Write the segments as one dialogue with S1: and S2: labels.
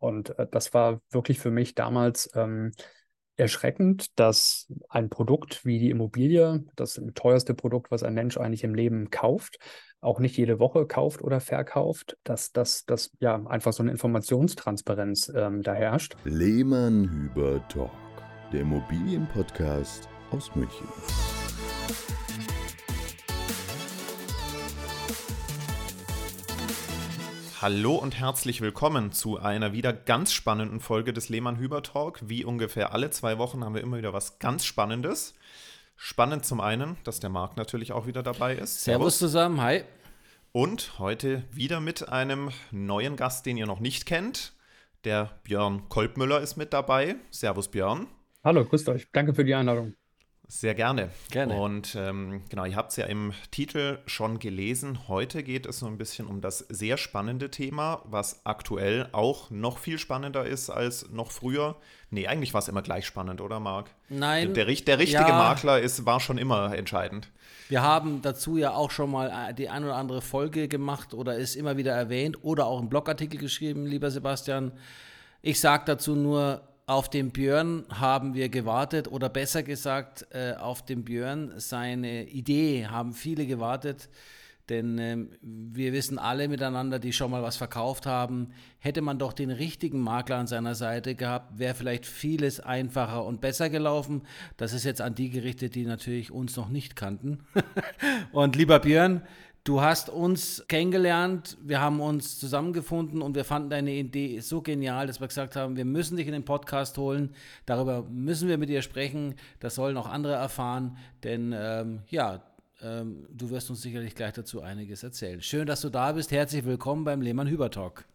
S1: Und äh, das war wirklich für mich damals ähm, erschreckend, dass ein Produkt wie die Immobilie, das teuerste Produkt, was ein Mensch eigentlich im Leben kauft, auch nicht jede Woche kauft oder verkauft, dass das ja einfach so eine Informationstransparenz ähm, da herrscht.
S2: Lehmann Hüber Talk, der Immobilienpodcast aus München.
S3: Hallo und herzlich willkommen zu einer wieder ganz spannenden Folge des Lehmann-Hüber-Talk. Wie ungefähr alle zwei Wochen haben wir immer wieder was ganz Spannendes. Spannend zum einen, dass der Marc natürlich auch wieder dabei ist.
S4: Servus, Servus zusammen, hi.
S3: Und heute wieder mit einem neuen Gast, den ihr noch nicht kennt. Der Björn Kolbmüller ist mit dabei. Servus Björn.
S1: Hallo, grüßt euch. Danke für die Einladung.
S3: Sehr gerne.
S4: Gerne.
S3: Und ähm, genau, ihr habt es ja im Titel schon gelesen. Heute geht es so ein bisschen um das sehr spannende Thema, was aktuell auch noch viel spannender ist als noch früher. Nee, eigentlich war es immer gleich spannend, oder Marc?
S4: Nein.
S3: Der, der richtige ja, Makler ist, war schon immer entscheidend.
S4: Wir haben dazu ja auch schon mal äh, die ein oder andere Folge gemacht oder ist immer wieder erwähnt oder auch einen Blogartikel geschrieben, lieber Sebastian. Ich sage dazu nur, auf den Björn haben wir gewartet oder besser gesagt, äh, auf den Björn seine Idee haben viele gewartet. Denn ähm, wir wissen alle miteinander, die schon mal was verkauft haben, hätte man doch den richtigen Makler an seiner Seite gehabt, wäre vielleicht vieles einfacher und besser gelaufen. Das ist jetzt an die gerichtet, die natürlich uns noch nicht kannten. und lieber Björn, Du hast uns kennengelernt, wir haben uns zusammengefunden und wir fanden deine Idee so genial, dass wir gesagt haben, wir müssen dich in den Podcast holen. Darüber müssen wir mit dir sprechen. Das sollen auch andere erfahren, denn ähm, ja, ähm, du wirst uns sicherlich gleich dazu einiges erzählen. Schön, dass du da bist. Herzlich willkommen beim Lehmann Hüber Talk.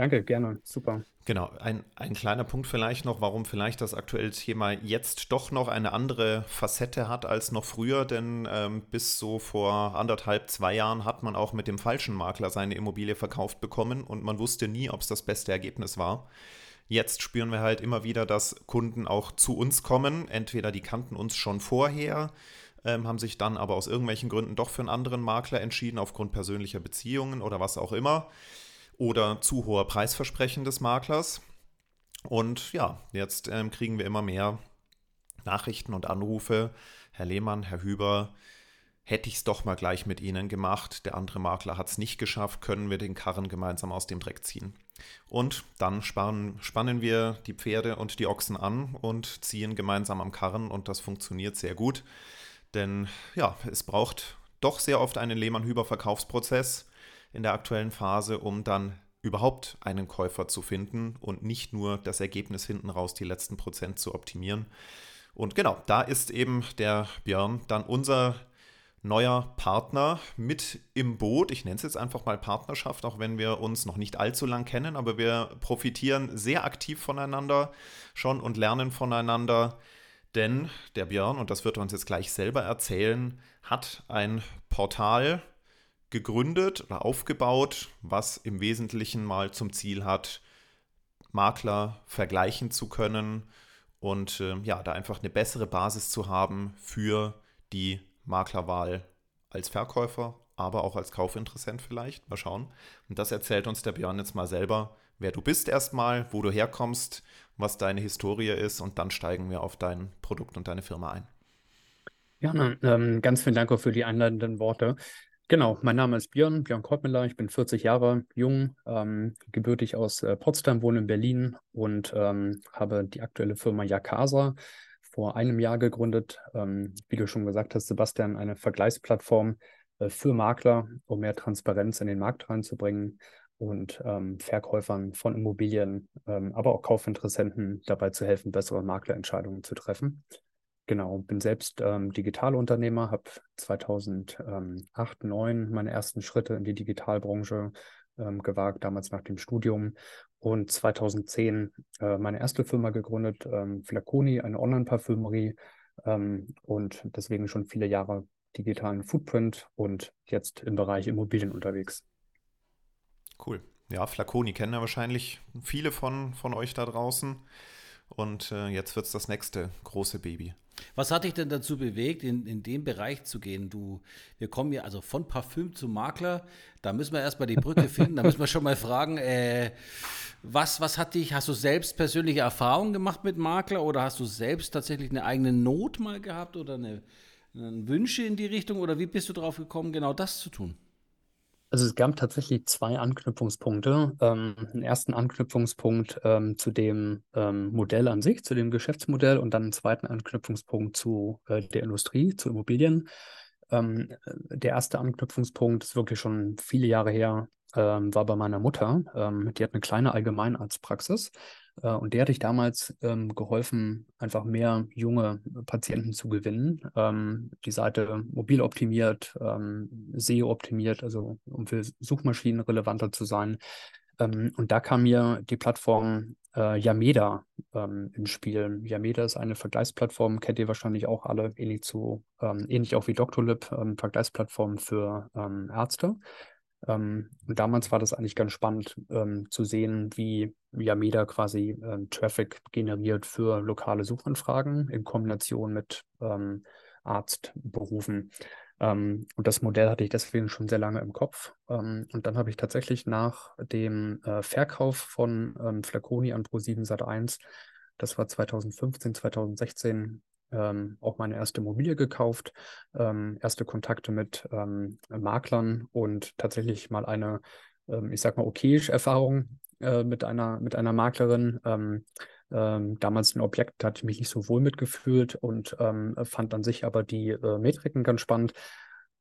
S1: Danke, gerne. Super.
S3: Genau, ein, ein kleiner Punkt vielleicht noch, warum vielleicht das aktuelle Thema jetzt doch noch eine andere Facette hat als noch früher, denn ähm, bis so vor anderthalb, zwei Jahren hat man auch mit dem falschen Makler seine Immobilie verkauft bekommen und man wusste nie, ob es das beste Ergebnis war. Jetzt spüren wir halt immer wieder, dass Kunden auch zu uns kommen. Entweder die kannten uns schon vorher, ähm, haben sich dann aber aus irgendwelchen Gründen doch für einen anderen Makler entschieden, aufgrund persönlicher Beziehungen oder was auch immer oder zu hoher Preisversprechen des Maklers. Und ja, jetzt ähm, kriegen wir immer mehr Nachrichten und Anrufe. Herr Lehmann, Herr Hüber, hätte ich es doch mal gleich mit Ihnen gemacht. Der andere Makler hat es nicht geschafft. Können wir den Karren gemeinsam aus dem Dreck ziehen? Und dann spannen, spannen wir die Pferde und die Ochsen an und ziehen gemeinsam am Karren und das funktioniert sehr gut. Denn ja, es braucht doch sehr oft einen Lehmann-Hüber-Verkaufsprozess in der aktuellen Phase, um dann überhaupt einen Käufer zu finden und nicht nur das Ergebnis hinten raus, die letzten Prozent zu optimieren. Und genau, da ist eben der Björn dann unser neuer Partner mit im Boot. Ich nenne es jetzt einfach mal Partnerschaft, auch wenn wir uns noch nicht allzu lang kennen, aber wir profitieren sehr aktiv voneinander schon und lernen voneinander. Denn der Björn, und das wird er uns jetzt gleich selber erzählen, hat ein Portal gegründet oder aufgebaut, was im Wesentlichen mal zum Ziel hat, Makler vergleichen zu können und äh, ja, da einfach eine bessere Basis zu haben für die Maklerwahl als Verkäufer, aber auch als Kaufinteressent vielleicht. Mal schauen. Und das erzählt uns der Björn jetzt mal selber, wer du bist erstmal, wo du herkommst, was deine Historie ist und dann steigen wir auf dein Produkt und deine Firma ein.
S1: Ja, ähm, ganz vielen Dank auch für die einleitenden Worte. Genau, mein Name ist Björn, Björn Kortmüller. Ich bin 40 Jahre jung, ähm, gebürtig aus äh, Potsdam, wohne in Berlin und ähm, habe die aktuelle Firma Yakasa vor einem Jahr gegründet. Ähm, wie du schon gesagt hast, Sebastian, eine Vergleichsplattform äh, für Makler, um mehr Transparenz in den Markt reinzubringen und ähm, Verkäufern von Immobilien, ähm, aber auch Kaufinteressenten dabei zu helfen, bessere Maklerentscheidungen zu treffen. Genau, bin selbst ähm, Digitalunternehmer, habe 2008, 2009 meine ersten Schritte in die Digitalbranche ähm, gewagt, damals nach dem Studium. Und 2010 äh, meine erste Firma gegründet, ähm, Flaconi, eine Online-Parfümerie. Ähm, und deswegen schon viele Jahre digitalen Footprint und jetzt im Bereich Immobilien unterwegs.
S3: Cool. Ja, Flaconi kennen ja wahrscheinlich viele von, von euch da draußen. und äh, jetzt wird es das nächste große Baby.
S4: Was hat dich denn dazu bewegt, in, in den Bereich zu gehen? Du, wir kommen ja also von Parfüm zu Makler. Da müssen wir erstmal die Brücke finden. Da müssen wir schon mal fragen, äh, was, was hat dich, hast du selbst persönliche Erfahrungen gemacht mit Makler oder hast du selbst tatsächlich eine eigene Not mal gehabt oder eine, eine Wünsche in die Richtung oder wie bist du darauf gekommen, genau das zu tun?
S1: Also es gab tatsächlich zwei Anknüpfungspunkte. Ähm, einen ersten Anknüpfungspunkt ähm, zu dem ähm, Modell an sich, zu dem Geschäftsmodell und dann einen zweiten Anknüpfungspunkt zu äh, der Industrie, zu Immobilien. Ähm, der erste Anknüpfungspunkt ist wirklich schon viele Jahre her, ähm, war bei meiner Mutter. Ähm, die hat eine kleine Allgemeinarztpraxis äh, und der hatte ich damals ähm, geholfen, einfach mehr junge Patienten zu gewinnen. Ähm, die Seite mobil optimiert, ähm, SEO optimiert, also um für Suchmaschinen relevanter zu sein. Ähm, und da kam mir die Plattform äh, Yameda ähm, ins Spiel. Yameda ist eine Vergleichsplattform, kennt ihr wahrscheinlich auch alle, ähnlich, zu, ähm, ähnlich auch wie Doctolib, Vergleichsplattform für Ärzte. Ähm, und damals war das eigentlich ganz spannend ähm, zu sehen, wie Yameda quasi ähm, Traffic generiert für lokale Suchanfragen in Kombination mit ähm, Arztberufen. Ähm, und das Modell hatte ich deswegen schon sehr lange im Kopf. Ähm, und dann habe ich tatsächlich nach dem äh, Verkauf von ähm, Flaconi an Pro7 Sat1, das war 2015, 2016, ähm, auch meine erste Immobilie gekauft, ähm, erste Kontakte mit ähm, Maklern und tatsächlich mal eine, ähm, ich sag mal, okayisch Erfahrung äh, mit einer, mit einer Maklerin. Ähm, ähm, damals ein Objekt, da hatte ich mich nicht so wohl mitgefühlt und fand an sich aber die äh, Metriken ganz spannend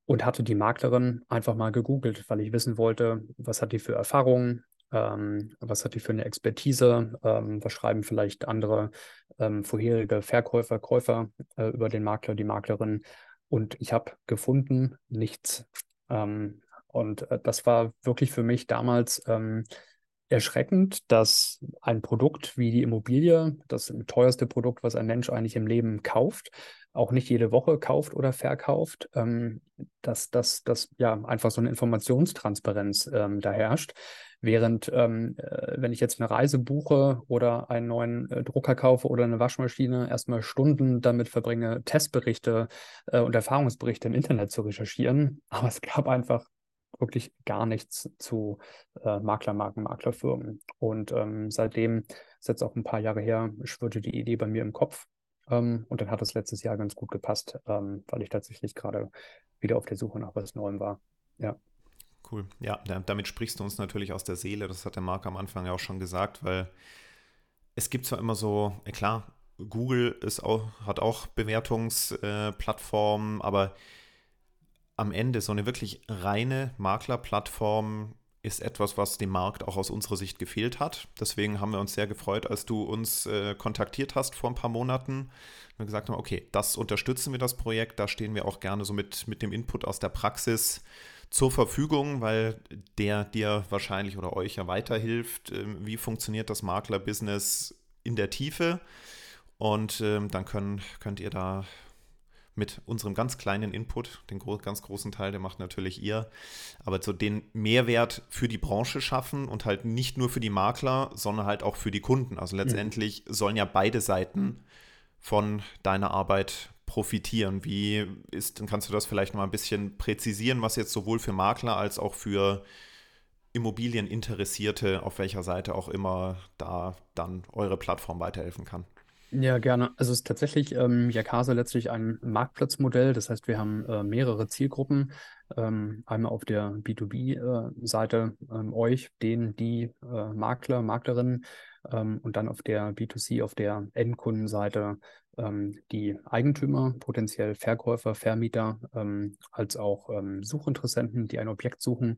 S1: und hatte die Maklerin einfach mal gegoogelt, weil ich wissen wollte, was hat die für Erfahrungen, ähm, was hat die für eine Expertise? Ähm, was schreiben vielleicht andere ähm, vorherige Verkäufer, Käufer äh, über den Makler, die Maklerin? Und ich habe gefunden, nichts. Ähm, und äh, das war wirklich für mich damals ähm, erschreckend, dass ein Produkt wie die Immobilie, das teuerste Produkt, was ein Mensch eigentlich im Leben kauft, auch nicht jede Woche kauft oder verkauft, ähm, dass das ja einfach so eine Informationstransparenz ähm, da herrscht. Während, ähm, äh, wenn ich jetzt eine Reise buche oder einen neuen äh, Drucker kaufe oder eine Waschmaschine, erstmal Stunden damit verbringe, Testberichte äh, und Erfahrungsberichte im Internet zu recherchieren. Aber es gab einfach wirklich gar nichts zu äh, Maklermarken, Maklerfirmen. Und ähm, seitdem, ist jetzt auch ein paar Jahre her, schwirrte die Idee bei mir im Kopf. Ähm, und dann hat es letztes Jahr ganz gut gepasst, ähm, weil ich tatsächlich gerade wieder auf der Suche nach was Neuem war. Ja.
S3: Cool. Ja, damit sprichst du uns natürlich aus der Seele. Das hat der Marc am Anfang ja auch schon gesagt, weil es gibt zwar immer so, ja klar, Google ist auch, hat auch Bewertungsplattformen, äh, aber am Ende so eine wirklich reine Maklerplattform ist etwas, was dem Markt auch aus unserer Sicht gefehlt hat. Deswegen haben wir uns sehr gefreut, als du uns äh, kontaktiert hast vor ein paar Monaten. Wir gesagt haben, okay, das unterstützen wir das Projekt, da stehen wir auch gerne so mit, mit dem Input aus der Praxis zur Verfügung, weil der dir wahrscheinlich oder euch ja weiterhilft, ähm, wie funktioniert das Maklerbusiness in der Tiefe. Und ähm, dann können, könnt ihr da mit unserem ganz kleinen Input, den gro ganz großen Teil, der macht natürlich ihr, aber so den Mehrwert für die Branche schaffen und halt nicht nur für die Makler, sondern halt auch für die Kunden. Also letztendlich mhm. sollen ja beide Seiten von deiner Arbeit profitieren? Wie ist, kannst du das vielleicht noch mal ein bisschen präzisieren, was jetzt sowohl für Makler als auch für Immobilieninteressierte, auf welcher Seite auch immer, da dann eure Plattform weiterhelfen kann?
S1: Ja, gerne. Also es ist tatsächlich ähm, Yakasa letztlich ein Marktplatzmodell. Das heißt, wir haben äh, mehrere Zielgruppen. Ähm, einmal auf der B2B-Seite äh, ähm, euch, den, die äh, Makler, Maklerinnen ähm, und dann auf der B2C, auf der Endkundenseite ähm, die Eigentümer, potenziell Verkäufer, Vermieter, ähm, als auch Suchinteressenten, die ein Objekt suchen.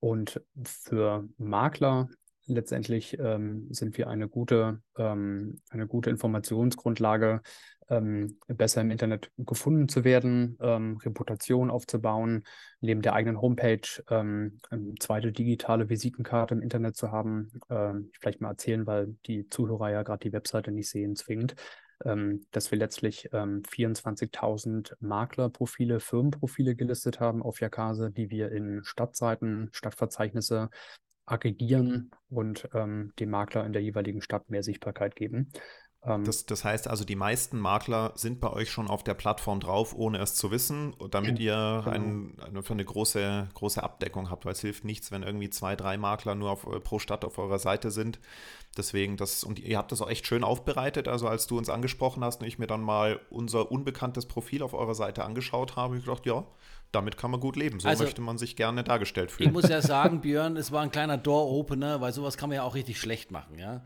S1: Und für Makler letztendlich ähm, sind wir eine gute, ähm, eine gute Informationsgrundlage, ähm, besser im Internet gefunden zu werden, ähm, Reputation aufzubauen, neben der eigenen Homepage ähm, eine zweite digitale Visitenkarte im Internet zu haben. Ähm, vielleicht mal erzählen, weil die Zuhörer ja gerade die Webseite nicht sehen zwingend. dass wir letztlich 24.000 Maklerprofile, Firmenprofile gelistet haben auf Jakase, die wir in Stadtseiten, Stadtverzeichnisse aggregieren und ähm, dem Makler in der jeweiligen Stadt mehr Sichtbarkeit geben.
S3: Ähm, das, das, heißt also, die meisten Makler sind bei euch schon auf der Plattform drauf, ohne es zu wissen, damit ihr genau. ein, eine, eine große, große Abdeckung habt, weil es hilft nichts, wenn irgendwie zwei, drei Makler nur auf, pro Stadt auf eurer Seite sind. Deswegen, das, und ihr habt das auch echt schön aufbereitet. Also, als du uns angesprochen hast und ich mir dann mal unser unbekanntes Profil auf eurer Seite angeschaut habe, habe ich gedacht, ja, damit kann man gut leben. So also, möchte man sich gerne dargestellt fühlen.
S4: Ich muss ja sagen, Björn, es war ein kleiner Door-Opener, weil sowas kann man ja auch richtig schlecht machen. Ja?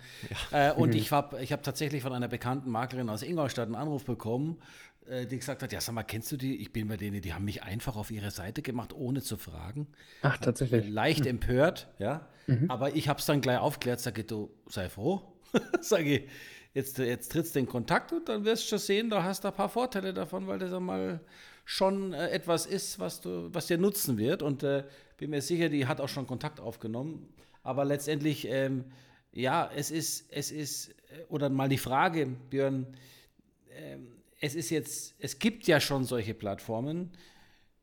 S4: ja. Äh, und mhm. ich habe ich hab tatsächlich von einer bekannten Maklerin aus Ingolstadt einen Anruf bekommen, äh, die gesagt hat, ja sag mal, kennst du die? Ich bin bei denen, die haben mich einfach auf ihre Seite gemacht, ohne zu fragen.
S1: Ach, tatsächlich.
S4: Leicht mhm. empört, ja. Mhm. Aber ich habe es dann gleich aufgeklärt, sage du, sei froh. sage ich, jetzt, jetzt trittst du in Kontakt und dann wirst du schon sehen, da hast du ein paar Vorteile davon, weil das einmal schon äh, etwas ist, was, du, was dir nutzen wird. Und äh, bin mir sicher, die hat auch schon Kontakt aufgenommen. Aber letztendlich, ähm, ja, es ist, es ist, äh, oder mal die Frage, Björn, ähm, es ist jetzt, es gibt ja schon solche Plattformen,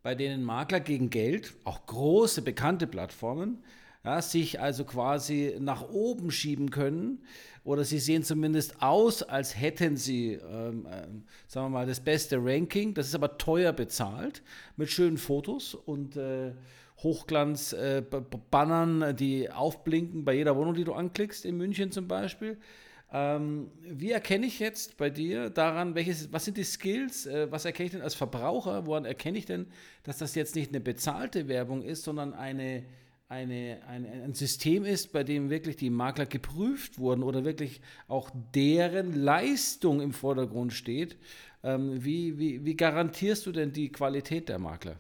S4: bei denen Makler gegen Geld, auch große bekannte Plattformen, ja, sich also quasi nach oben schieben können oder sie sehen zumindest aus, als hätten sie, ähm, äh, sagen wir mal, das beste Ranking. Das ist aber teuer bezahlt mit schönen Fotos und äh, Hochglanz-Bannern, äh, die aufblinken bei jeder Wohnung, die du anklickst, in München zum Beispiel. Ähm, wie erkenne ich jetzt bei dir daran, welches, was sind die Skills, äh, was erkenne ich denn als Verbraucher, woran erkenne ich denn, dass das jetzt nicht eine bezahlte Werbung ist, sondern eine eine, ein, ein System ist, bei dem wirklich die Makler geprüft wurden oder wirklich auch deren Leistung im Vordergrund steht. Ähm, wie, wie, wie garantierst du denn die Qualität der Makler?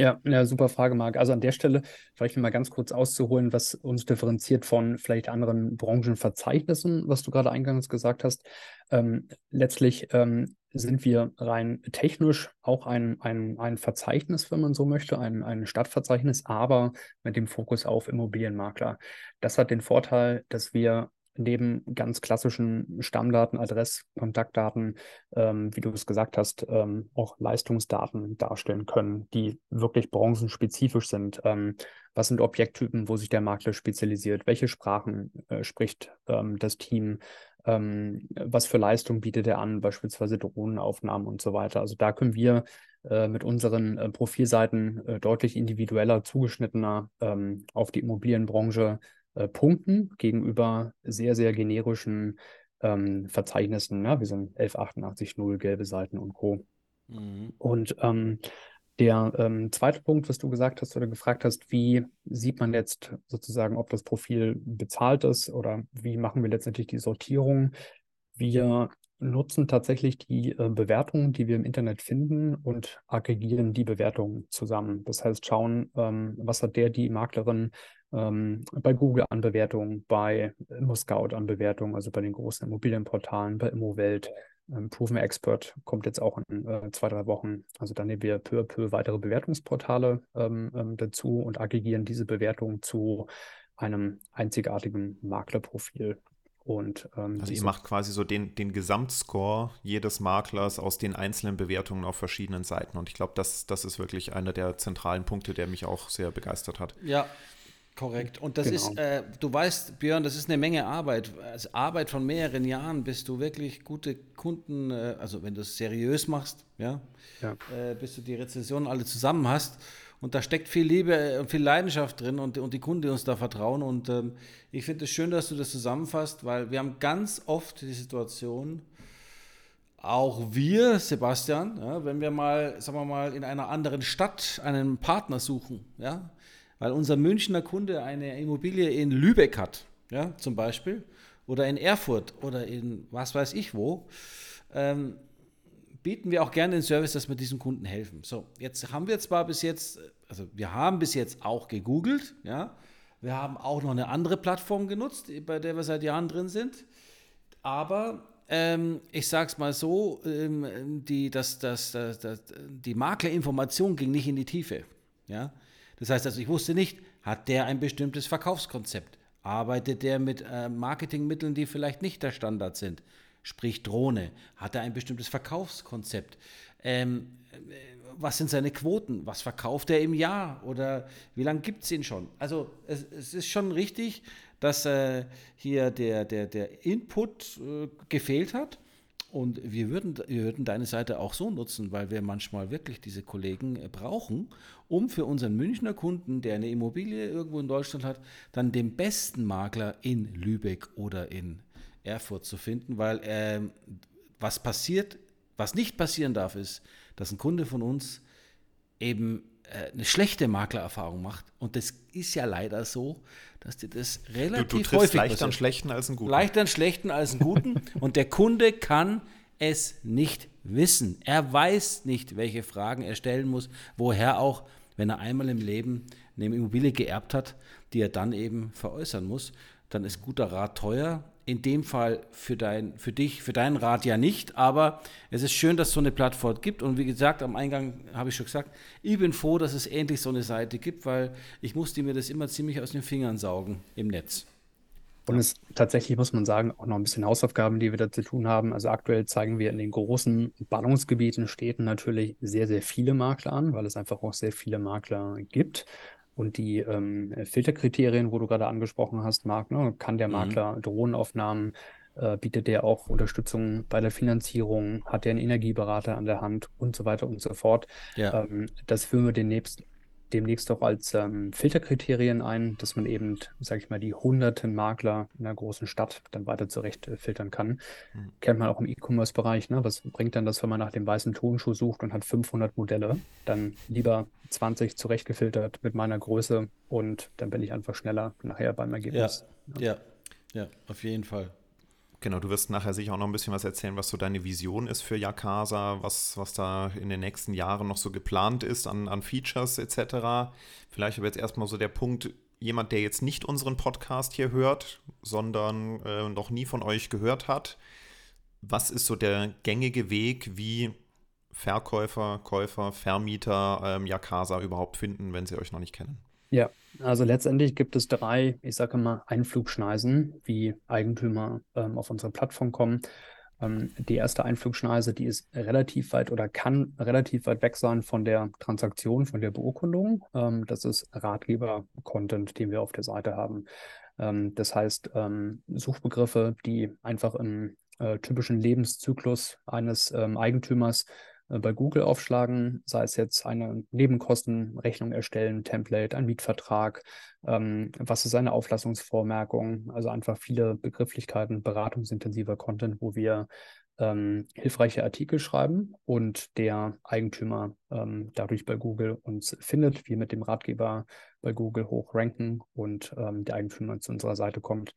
S1: Ja, ja, super Frage, Marc. Also an der Stelle vielleicht mal ganz kurz auszuholen, was uns differenziert von vielleicht anderen Branchenverzeichnissen, was du gerade eingangs gesagt hast. Ähm, letztlich ähm, sind wir rein technisch auch ein, ein, ein Verzeichnis, wenn man so möchte, ein, ein Stadtverzeichnis, aber mit dem Fokus auf Immobilienmakler. Das hat den Vorteil, dass wir neben ganz klassischen Stammdaten, Adress, Kontaktdaten, ähm, wie du es gesagt hast, ähm, auch Leistungsdaten darstellen können, die wirklich branchenspezifisch sind. Ähm, was sind Objekttypen, wo sich der Makler spezialisiert? Welche Sprachen äh, spricht ähm, das Team? Ähm, was für Leistung bietet er an, beispielsweise Drohnenaufnahmen und so weiter? Also da können wir äh, mit unseren äh, Profilseiten äh, deutlich individueller, zugeschnittener ähm, auf die Immobilienbranche äh, Punkten gegenüber sehr, sehr generischen ähm, Verzeichnissen, ne? wie so ein 11880, gelbe Seiten und Co. Mhm. Und ähm, der ähm, zweite Punkt, was du gesagt hast oder gefragt hast, wie sieht man jetzt sozusagen, ob das Profil bezahlt ist oder wie machen wir letztendlich die Sortierung? Wir nutzen tatsächlich die äh, Bewertungen, die wir im Internet finden und aggregieren die Bewertungen zusammen. Das heißt, schauen, ähm, was hat der, die Maklerin ähm, bei Google an Bewertungen, bei ImmoScout an Bewertungen, also bei den großen Immobilienportalen, bei Immowelt. Ähm, Proven Expert kommt jetzt auch in äh, zwei, drei Wochen. Also dann nehmen wir peu à peu weitere Bewertungsportale ähm, ähm, dazu und aggregieren diese Bewertungen zu einem einzigartigen Maklerprofil. Und,
S3: ähm, also ihr macht quasi so den, den Gesamtscore jedes Maklers aus den einzelnen Bewertungen auf verschiedenen Seiten. Und ich glaube, das, das ist wirklich einer der zentralen Punkte, der mich auch sehr begeistert hat.
S4: Ja, Korrekt. Und das genau. ist, äh, du weißt, Björn, das ist eine Menge Arbeit. Als Arbeit von mehreren Jahren, bis du wirklich gute Kunden, äh, also wenn du es seriös machst, ja, ja. Äh, bis du die Rezensionen alle zusammen hast. Und da steckt viel Liebe und viel Leidenschaft drin und, und die Kunden, die uns da vertrauen. Und ähm, ich finde es schön, dass du das zusammenfasst, weil wir haben ganz oft die Situation, auch wir, Sebastian, ja, wenn wir mal, sagen wir mal, in einer anderen Stadt einen Partner suchen, ja, weil unser Münchner Kunde eine Immobilie in Lübeck hat, ja, zum Beispiel, oder in Erfurt oder in was weiß ich wo, ähm, bieten wir auch gerne den Service, dass wir diesen Kunden helfen. So, jetzt haben wir zwar bis jetzt, also wir haben bis jetzt auch gegoogelt, ja, wir haben auch noch eine andere Plattform genutzt, bei der wir seit Jahren drin sind, aber ähm, ich sage es mal so, ähm, die, das, das, das, das, die Maklerinformation ging nicht in die Tiefe. Ja? Das heißt also, ich wusste nicht, hat der ein bestimmtes Verkaufskonzept? Arbeitet der mit äh, Marketingmitteln, die vielleicht nicht der Standard sind? Sprich Drohne. Hat er ein bestimmtes Verkaufskonzept? Ähm, äh, was sind seine Quoten? Was verkauft er im Jahr? Oder wie lange gibt es ihn schon? Also es, es, ist schon richtig, dass äh, hier der, der, der Input äh, gefehlt hat. Und wir würden, wir würden deine Seite auch so nutzen, weil wir manchmal wirklich diese Kollegen äh, brauchen, um für unseren Münchner Kunden, der eine Immobilie irgendwo in Deutschland hat, dann den besten Makler in Lübeck oder in Erfurt zu finden, weil äh, was passiert, was nicht passieren darf, ist, dass ein Kunde von uns eben eine schlechte Maklererfahrung macht. Und das ist ja leider so, dass dir das relativ du, du häufig
S3: leichter einen schlechten als einen guten.
S4: Leichter einen schlechten als einen guten. und der Kunde kann es nicht wissen. Er weiß nicht, welche Fragen er stellen muss, woher auch, wenn er einmal im Leben eine Immobilie geerbt hat, die er dann eben veräußern muss, dann ist guter Rat teuer in dem Fall für, dein, für dich, für deinen Rat ja nicht, aber es ist schön, dass es so eine Plattform gibt und wie gesagt, am Eingang habe ich schon gesagt, ich bin froh, dass es endlich so eine Seite gibt, weil ich musste mir das immer ziemlich aus den Fingern saugen im Netz.
S1: Und es tatsächlich, muss man sagen, auch noch ein bisschen Hausaufgaben, die wir da zu tun haben. Also aktuell zeigen wir in den großen Ballungsgebieten, Städten natürlich sehr, sehr viele Makler an, weil es einfach auch sehr viele Makler gibt. Und die ähm, Filterkriterien, wo du gerade angesprochen hast, Marc, ne, kann der mhm. Makler mhm. Drohnenaufnahmen, äh, bietet der auch Unterstützung bei der Finanzierung, hat der einen Energieberater an der Hand und so weiter und so fort. Ja. Ähm, das führen wir demnächst demnächst auch als ähm, Filterkriterien ein, dass man eben, sage ich mal, die hunderten Makler in einer großen Stadt dann weiter zurecht äh, filtern kann. Mhm. Kennt man auch im E-Commerce-Bereich. Ne? Was bringt dann das, wenn man nach dem weißen Tonschuh sucht und hat 500 Modelle? Dann lieber 20 zurechtgefiltert mit meiner Größe und dann bin ich einfach schneller nachher beim Ergebnis.
S4: Ja, ja, ja, auf jeden Fall.
S3: Genau, du wirst nachher sicher auch noch ein bisschen was erzählen, was so deine Vision ist für Yakasa, was, was da in den nächsten Jahren noch so geplant ist an, an Features etc. Vielleicht aber jetzt erstmal so der Punkt, jemand, der jetzt nicht unseren Podcast hier hört, sondern äh, noch nie von euch gehört hat. Was ist so der gängige Weg, wie Verkäufer, Käufer, Vermieter ähm, Yakasa überhaupt finden, wenn sie euch noch nicht kennen?
S1: Ja, also letztendlich gibt es drei, ich sage mal, Einflugschneisen, wie Eigentümer ähm, auf unsere Plattform kommen. Ähm, die erste Einflugschneise, die ist relativ weit oder kann relativ weit weg sein von der Transaktion, von der Beurkundung. Ähm, das ist Ratgeber-Content, den wir auf der Seite haben. Ähm, das heißt, ähm, Suchbegriffe, die einfach im äh, typischen Lebenszyklus eines ähm, Eigentümers äh, bei Google aufschlagen, sei es jetzt eine Nebenkostenrechnung erstellen, Template, ein Mietvertrag, ähm, was ist eine Auflassungsvormerkung, also einfach viele Begrifflichkeiten, beratungsintensiver Content, wo wir ähm, hilfreiche Artikel schreiben und der Eigentümer ähm, dadurch bei Google uns findet, wir mit dem Ratgeber bei Google hoch ranken und ähm, der Eigentümer zu unserer Seite kommt.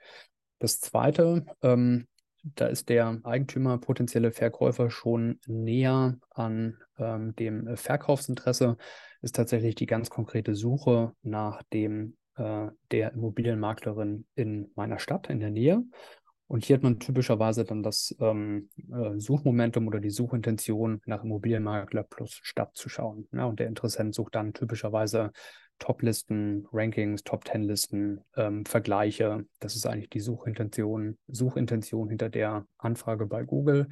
S1: Das zweite, ähm, da ist der Eigentümer, potenzielle Verkäufer schon näher an ähm, dem Verkaufsinteresse, ist tatsächlich die ganz konkrete Suche nach dem äh, der Immobilienmaklerin in meiner Stadt, in der Nähe. Und hier hat man typischerweise dann das ähm, äh, Suchmomentum oder die Suchintention nach Immobilienmakler plus Stadt zu schauen. Ja, und der Interessent sucht dann typischerweise Top-Listen, Rankings, Top-10-Listen, ähm, Vergleiche. Das ist eigentlich die Suchintention, Suchintention hinter der Anfrage bei Google.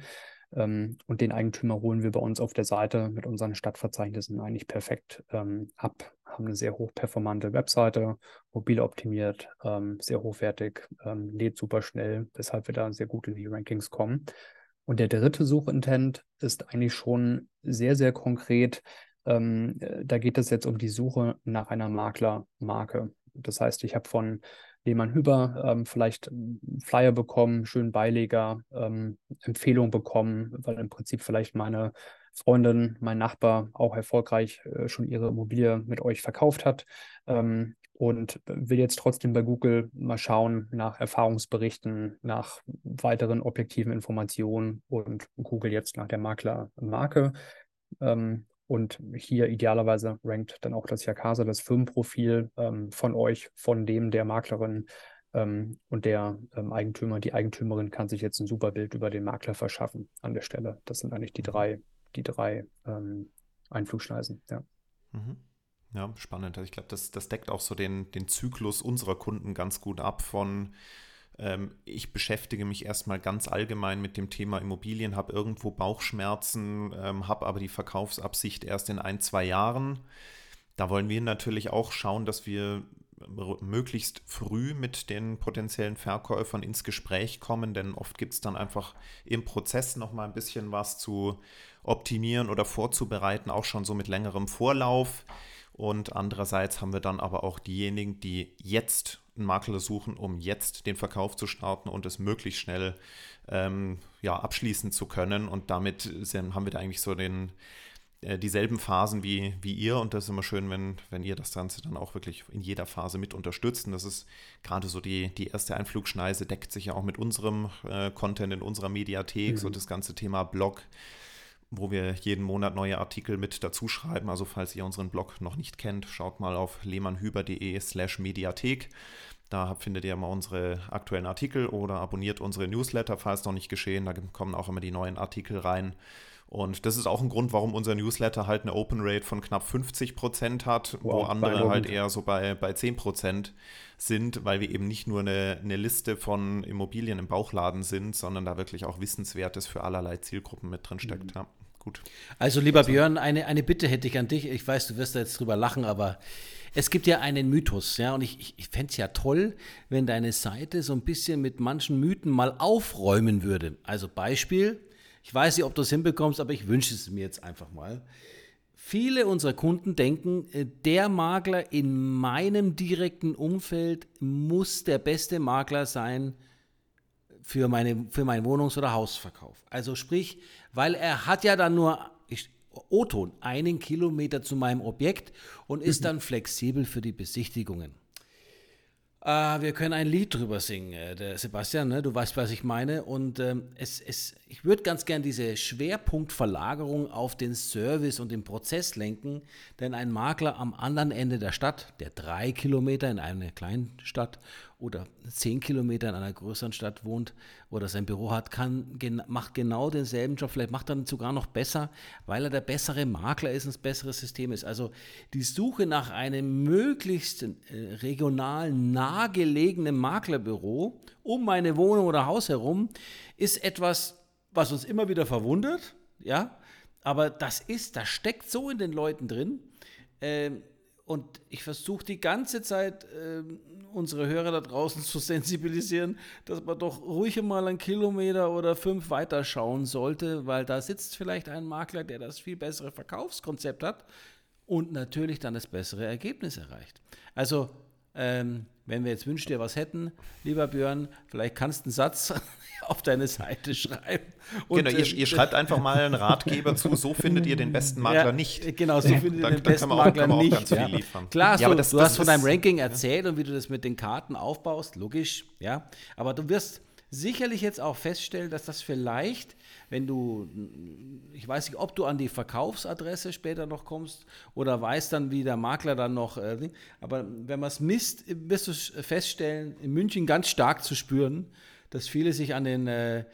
S1: Ähm, und den Eigentümer holen wir bei uns auf der Seite mit unseren Stadtverzeichnissen eigentlich perfekt ähm, ab. Haben eine sehr hochperformante Webseite, mobil optimiert, ähm, sehr hochwertig, ähm, lädt super schnell, weshalb wir da sehr gut in die Rankings kommen. Und der dritte Suchintent ist eigentlich schon sehr, sehr konkret ähm, äh, da geht es jetzt um die Suche nach einer Maklermarke. Das heißt, ich habe von Lehmann Hüber ähm, vielleicht Flyer bekommen, schönen Beileger, ähm, Empfehlung bekommen, weil im Prinzip vielleicht meine Freundin, mein Nachbar auch erfolgreich äh, schon ihre Immobilie mit euch verkauft hat ähm, und will jetzt trotzdem bei Google mal schauen nach Erfahrungsberichten, nach weiteren objektiven Informationen und Google jetzt nach der Maklermarke. Ähm, und hier idealerweise rankt dann auch das Yakasa, das Firmenprofil ähm, von euch, von dem der Maklerin ähm, und der ähm, Eigentümer. Die Eigentümerin kann sich jetzt ein super Bild über den Makler verschaffen an der Stelle. Das sind eigentlich die mhm. drei, die drei ähm, Einflugschneisen. Ja.
S3: Mhm. Ja, spannend. Also ich glaube, das, das deckt auch so den, den Zyklus unserer Kunden ganz gut ab von ich beschäftige mich erstmal ganz allgemein mit dem Thema Immobilien, habe irgendwo Bauchschmerzen, ähm, habe aber die Verkaufsabsicht erst in ein, zwei Jahren. Da wollen wir natürlich auch schauen, dass wir möglichst früh mit den potenziellen Verkäufern ins Gespräch kommen, denn oft gibt es dann einfach im Prozess noch mal ein bisschen was zu optimieren oder vorzubereiten, auch schon so mit längerem Vorlauf. Und andererseits haben wir dann aber auch diejenigen, die jetzt einen Makler suchen, um jetzt den Verkauf zu starten und es möglichst schnell ähm, ja, abschließen zu können. Und damit sind, haben wir da eigentlich so den, äh, dieselben Phasen wie, wie ihr. Und das ist immer schön, wenn, wenn ihr das Ganze dann auch wirklich in jeder Phase mit unterstützt. Und das ist gerade so die, die erste Einflugschneise, deckt sich ja auch mit unserem äh, Content in unserer Mediathek, mhm. so das ganze Thema Blog wo wir jeden Monat neue Artikel mit dazu schreiben. Also falls ihr unseren Blog noch nicht kennt, schaut mal auf lehmannhüber.de slash Mediathek. Da findet ihr mal unsere aktuellen Artikel oder abonniert unsere Newsletter, falls noch nicht geschehen. Da kommen auch immer die neuen Artikel rein. Und das ist auch ein Grund, warum unser Newsletter halt eine Open Rate von knapp 50 Prozent hat, wow, wo andere halt eher so bei, bei 10 Prozent sind, weil wir eben nicht nur eine, eine Liste von Immobilien im Bauchladen sind, sondern da wirklich auch Wissenswertes für allerlei Zielgruppen mit drin steckt. Mhm. Ja. Gut.
S4: Also, lieber also. Björn, eine, eine Bitte hätte ich an dich. Ich weiß, du wirst da jetzt drüber lachen, aber es gibt ja einen Mythos, ja, und ich, ich, ich fände es ja toll, wenn deine Seite so ein bisschen mit manchen Mythen mal aufräumen würde. Also Beispiel, ich weiß nicht, ob du es hinbekommst, aber ich wünsche es mir jetzt einfach mal. Viele unserer Kunden denken, äh, der Makler in meinem direkten Umfeld muss der beste Makler sein für, meine, für meinen Wohnungs- oder Hausverkauf. Also sprich, weil er hat ja dann nur, O-Ton, einen Kilometer zu meinem Objekt und ist mhm. dann flexibel für die Besichtigungen. Uh, wir können ein Lied drüber singen, äh, Sebastian, ne? du weißt, was ich meine. Und ähm, es, es, ich würde ganz gern diese Schwerpunktverlagerung auf den Service und den Prozess lenken, denn ein Makler am anderen Ende der Stadt, der drei Kilometer in einer kleinen Stadt oder zehn Kilometer in einer größeren Stadt wohnt oder sein Büro hat, kann, macht genau denselben Job, vielleicht macht er ihn sogar noch besser, weil er der bessere Makler ist und das bessere System ist. Also die Suche nach einem möglichst äh, regional nahegelegenen Maklerbüro um meine Wohnung oder Haus herum ist etwas, was uns immer wieder verwundert, ja, aber das ist, das steckt so in den Leuten drin. Äh, und ich versuche die ganze Zeit, äh, unsere Hörer da draußen zu sensibilisieren, dass man doch ruhig mal einen Kilometer oder fünf weiter schauen sollte, weil da sitzt vielleicht ein Makler, der das viel bessere Verkaufskonzept hat und natürlich dann das bessere Ergebnis erreicht. Also, ähm, wenn wir jetzt wünschen dir was hätten, lieber Björn, vielleicht kannst du einen Satz auf deine Seite schreiben.
S3: Und, genau, ihr, ihr, schreibt einfach mal einen Ratgeber zu, so findet ihr den besten Makler ja, nicht.
S4: Genau, so findet ihr den besten Makler auch, nicht. Ja. Klar, ja, so, das, du das hast von deinem Ranking erzählt und wie du das mit den Karten aufbaust, logisch, ja. Aber du wirst sicherlich jetzt auch feststellen, dass das vielleicht, wenn du, ich weiß nicht, ob du an die Verkaufsadresse später noch kommst oder weißt dann, wie der Makler dann noch, äh, aber wenn man es misst, wirst du feststellen, in München ganz stark zu spüren, dass viele sich an den äh,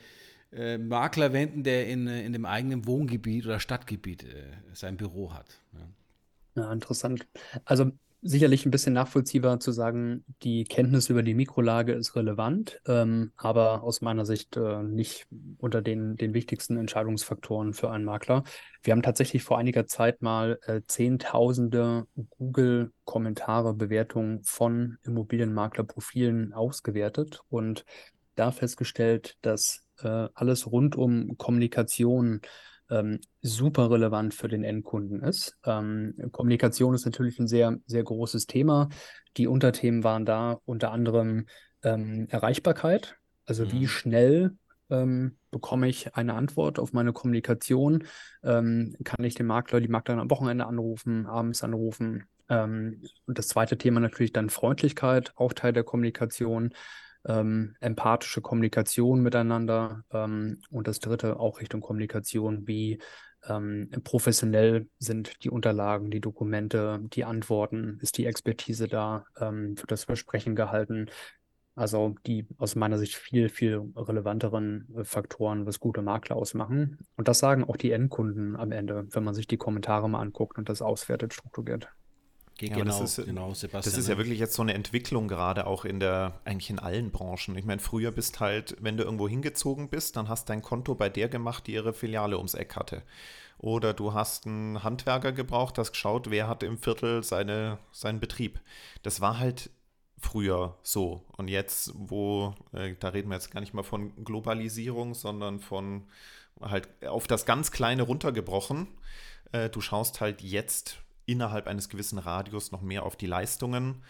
S4: äh, Makler wenden, der in, äh, in dem eigenen Wohngebiet oder Stadtgebiet äh, sein Büro hat.
S1: Ja. ja, interessant. Also sicherlich ein bisschen nachvollziehbar zu sagen, die Kenntnis über die Mikrolage ist relevant, ähm, aber aus meiner Sicht äh, nicht unter den, den wichtigsten Entscheidungsfaktoren für einen Makler. Wir haben tatsächlich vor einiger Zeit mal äh, Zehntausende Google-Kommentare, Bewertungen von Immobilienmaklerprofilen ausgewertet und da festgestellt, dass äh, alles rund um Kommunikation ähm, super relevant für den Endkunden ist. Ähm, Kommunikation ist natürlich ein sehr, sehr großes Thema. Die Unterthemen waren da unter anderem ähm, Erreichbarkeit, also mhm. wie schnell ähm, bekomme ich eine Antwort auf meine Kommunikation? Ähm, kann ich den Makler, die Maklerin am Wochenende anrufen, abends anrufen? Ähm, und das zweite Thema natürlich dann Freundlichkeit, auch Teil der Kommunikation ähm, empathische Kommunikation miteinander ähm, und das dritte auch Richtung Kommunikation, wie ähm, professionell sind die Unterlagen, die Dokumente, die Antworten, ist die Expertise da, ähm, wird das Versprechen gehalten. Also die aus meiner Sicht viel, viel relevanteren äh, Faktoren, was gute Makler ausmachen. Und das sagen auch die Endkunden am Ende, wenn man sich die Kommentare mal anguckt und das auswertet, strukturiert.
S3: Ja, genau, das ist, genau, Sebastian. Das ist ja wirklich jetzt so eine Entwicklung gerade auch in der, eigentlich in allen Branchen. Ich meine, früher bist halt, wenn du irgendwo hingezogen bist, dann hast dein Konto bei der gemacht, die ihre Filiale ums Eck hatte. Oder du hast einen Handwerker gebraucht, hast geschaut, wer hat im Viertel seine, seinen Betrieb. Das war halt früher so. Und jetzt, wo, äh, da reden wir jetzt gar nicht mal von Globalisierung, sondern von halt auf das ganz Kleine runtergebrochen. Äh, du schaust halt jetzt innerhalb eines gewissen Radius noch mehr auf die Leistungen,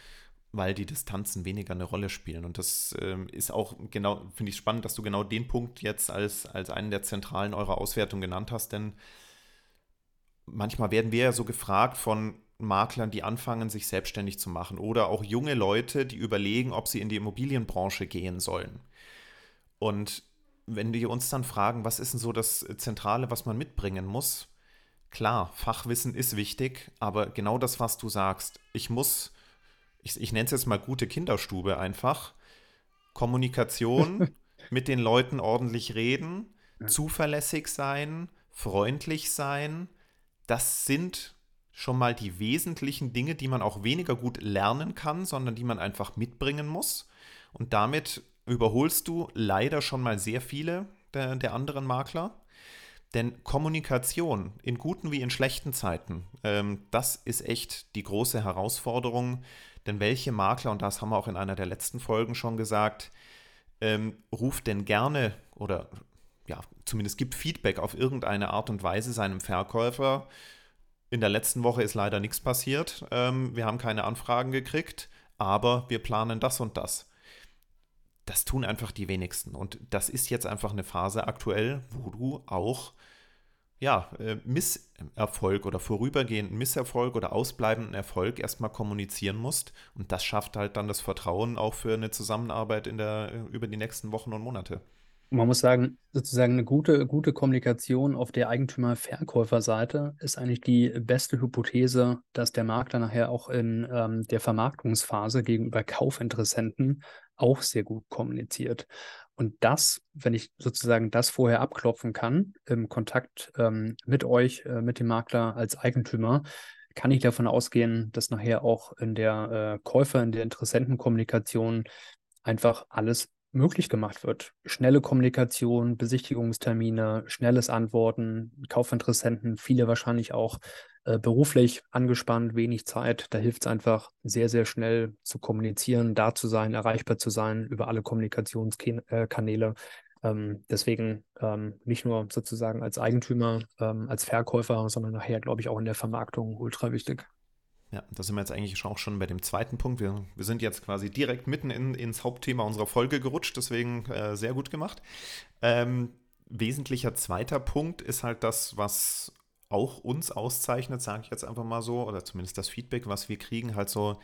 S3: weil die Distanzen weniger eine Rolle spielen. Und das äh, ist auch genau, finde ich spannend, dass du genau den Punkt jetzt als, als einen der zentralen eurer Auswertung genannt hast, denn manchmal werden wir ja so gefragt von Maklern, die anfangen, sich selbstständig zu machen oder auch junge Leute, die überlegen, ob sie in die Immobilienbranche gehen sollen. Und wenn wir uns dann fragen, was ist denn so das Zentrale, was man mitbringen muss? Klar, Fachwissen ist wichtig, aber genau das, was du sagst, ich muss, ich, ich nenne es jetzt mal gute Kinderstube einfach, Kommunikation, mit den Leuten ordentlich reden, zuverlässig sein, freundlich sein, das sind schon mal die wesentlichen Dinge, die man auch weniger gut lernen kann, sondern die man einfach mitbringen muss. Und damit überholst du leider schon mal sehr viele der, der anderen Makler. Denn Kommunikation in guten wie in schlechten Zeiten, ähm, das ist echt die große Herausforderung. Denn welche Makler, und das haben wir auch in einer der letzten Folgen schon gesagt, ähm, ruft denn gerne oder ja, zumindest gibt Feedback auf irgendeine Art und Weise seinem Verkäufer, in der letzten Woche ist leider nichts passiert. Ähm, wir haben keine Anfragen gekriegt, aber wir planen das und das. Das tun einfach die wenigsten. Und das ist jetzt einfach eine Phase aktuell, wo du auch ja, äh, Misserfolg oder vorübergehenden Misserfolg oder ausbleibenden Erfolg erstmal kommunizieren musst. Und das schafft halt dann das Vertrauen auch für eine Zusammenarbeit in der, über die nächsten Wochen und Monate.
S1: Man muss sagen, sozusagen eine gute, gute Kommunikation auf der Eigentümer-Verkäuferseite ist eigentlich die beste Hypothese, dass der Makler nachher auch in ähm, der Vermarktungsphase gegenüber Kaufinteressenten auch sehr gut kommuniziert. Und das, wenn ich sozusagen das vorher abklopfen kann, im Kontakt ähm, mit euch, äh, mit dem Makler als Eigentümer, kann ich davon ausgehen, dass nachher auch in der äh, Käufer, in der Interessentenkommunikation einfach alles möglich gemacht wird. Schnelle Kommunikation, Besichtigungstermine, schnelles Antworten, Kaufinteressenten, viele wahrscheinlich auch äh, beruflich angespannt, wenig Zeit. Da hilft es einfach sehr, sehr schnell zu kommunizieren, da zu sein, erreichbar zu sein über alle Kommunikationskanäle. Ähm, deswegen ähm, nicht nur sozusagen als Eigentümer, ähm, als Verkäufer, sondern nachher, glaube ich, auch in der Vermarktung ultra wichtig.
S3: Ja, da sind wir jetzt eigentlich auch schon bei dem zweiten Punkt. Wir, wir sind jetzt quasi direkt mitten in, ins Hauptthema unserer Folge gerutscht, deswegen äh, sehr gut gemacht. Ähm, wesentlicher zweiter Punkt ist halt das, was auch uns auszeichnet, sage ich jetzt einfach mal so, oder zumindest das Feedback, was wir kriegen, halt so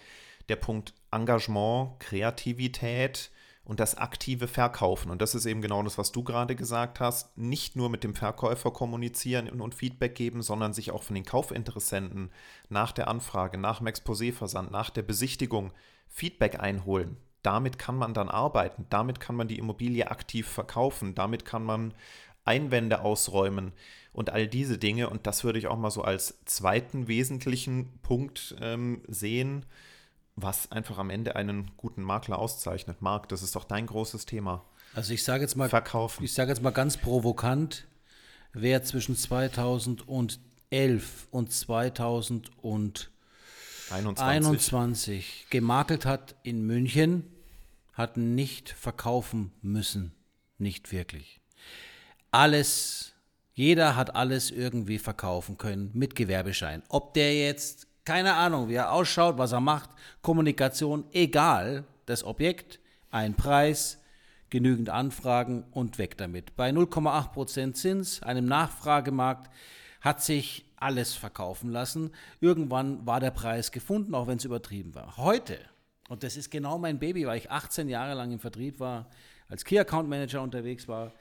S3: der Punkt Engagement, Kreativität, und das aktive Verkaufen. Und das ist eben genau das, was du gerade gesagt hast. Nicht nur mit dem Verkäufer kommunizieren und Feedback geben, sondern sich auch von den Kaufinteressenten nach der Anfrage, nach dem Exposé-Versand, nach der Besichtigung Feedback einholen. Damit kann man dann arbeiten, damit kann man die Immobilie aktiv verkaufen, damit kann man Einwände ausräumen und all diese Dinge. Und das würde ich auch mal so als zweiten wesentlichen Punkt ähm, sehen was einfach am Ende einen guten Makler auszeichnet. Marc, das ist doch dein großes Thema.
S4: Also ich sage jetzt mal,
S3: Verkaufen.
S4: ich sage jetzt mal ganz provokant, wer zwischen 2011 und 2021 gemakelt hat in München, hat nicht verkaufen müssen. Nicht wirklich. Alles, jeder hat alles irgendwie verkaufen können mit Gewerbeschein. Ob der jetzt keine Ahnung, wie er ausschaut, was er macht, Kommunikation, egal, das Objekt, ein Preis, genügend Anfragen und weg damit. Bei 0,8% Zins, einem Nachfragemarkt, hat sich alles verkaufen lassen. Irgendwann war der Preis gefunden, auch wenn es übertrieben war. Heute, und das ist genau mein Baby, weil ich 18 Jahre lang im Vertrieb war, als Key Account Manager unterwegs war,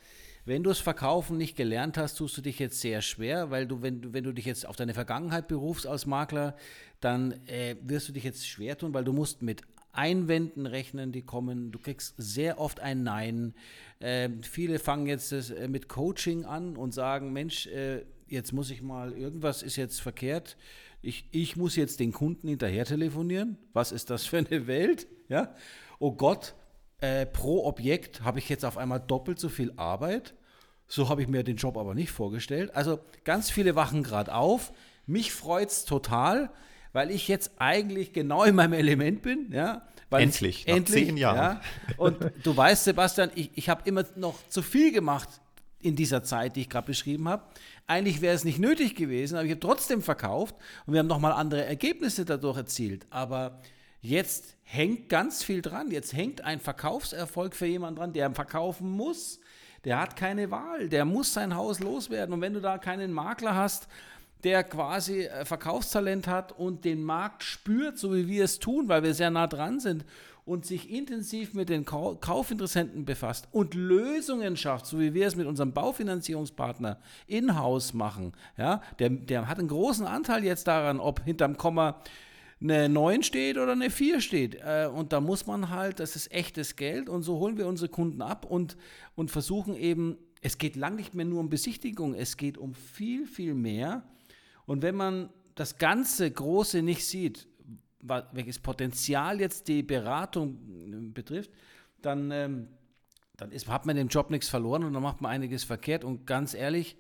S4: wenn du das Verkaufen nicht gelernt hast, tust du dich jetzt sehr schwer, weil du, wenn du, wenn du dich jetzt auf deine Vergangenheit berufst als Makler, dann äh, wirst du dich jetzt schwer tun, weil du musst mit Einwänden rechnen, die kommen. Du kriegst sehr oft ein Nein. Äh, viele fangen jetzt das, äh, mit Coaching an und sagen, Mensch, äh, jetzt muss ich mal, irgendwas ist jetzt verkehrt. Ich, ich muss jetzt den Kunden hinterher telefonieren. Was ist das für eine Welt? Ja? Oh Gott, äh, pro Objekt habe ich jetzt auf einmal doppelt so viel Arbeit. So habe ich mir den Job aber nicht vorgestellt. Also ganz viele wachen gerade auf. Mich freut es total, weil ich jetzt eigentlich genau in meinem Element bin, ja.
S3: endlich, nach endlich, zehn Jahren. Ja?
S4: Und du weißt, Sebastian, ich, ich habe immer noch zu viel gemacht in dieser Zeit, die ich gerade beschrieben habe. Eigentlich wäre es nicht nötig gewesen, aber ich habe trotzdem verkauft und wir haben nochmal andere Ergebnisse dadurch erzielt. Aber jetzt hängt ganz viel dran. Jetzt hängt ein Verkaufserfolg für jemanden dran, der verkaufen muss. Der hat keine Wahl, der muss sein Haus loswerden. Und wenn du da keinen Makler hast, der quasi äh, Verkaufstalent hat und den Markt spürt, so wie wir es tun, weil wir sehr nah dran sind und sich intensiv mit den Kaufinteressenten befasst und Lösungen schafft, so wie wir es mit unserem Baufinanzierungspartner in-house machen, ja, der, der hat einen großen Anteil jetzt daran, ob hinterm Komma eine 9 steht oder eine 4 steht. Äh, und da muss man halt, das ist echtes Geld und so holen wir unsere Kunden ab und, und versuchen eben, es geht lang nicht mehr nur um Besichtigung, es geht um viel, viel mehr. Und wenn man das ganze Große nicht sieht, welches Potenzial jetzt die Beratung äh, betrifft, dann, ähm, dann ist, hat man den Job nichts verloren und dann macht man einiges verkehrt. Und ganz ehrlich,